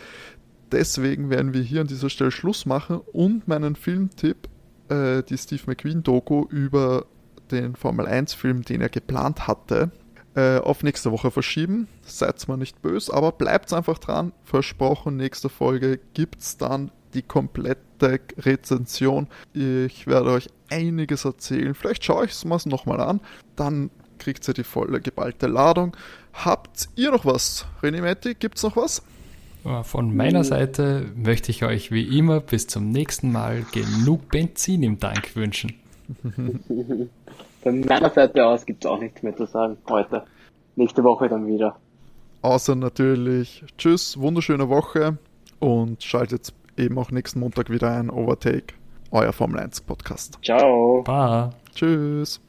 deswegen werden wir hier an dieser Stelle Schluss machen und meinen Filmtipp, äh, die Steve McQueen-Doku über den Formel 1-Film, den er geplant hatte, äh, auf nächste Woche verschieben. Seid mal nicht böse, aber bleibt einfach dran. Versprochen, nächste Folge gibt es dann die komplette Rezension. Ich werde euch einiges erzählen. Vielleicht schaue ich es mal nochmal an. Dann kriegt ihr die volle geballte Ladung. Habt ihr noch was? René Metti, gibt es noch was? Von meiner Seite möchte ich euch wie immer bis zum nächsten Mal genug Benzin im Tank wünschen. Von meiner Seite aus gibt es auch nichts mehr zu sagen heute. Nächste Woche dann wieder. Außer natürlich, tschüss, wunderschöne Woche und schaltet eben auch nächsten Montag wieder ein Overtake, euer Formel 1 Podcast. Ciao. Bye. Tschüss.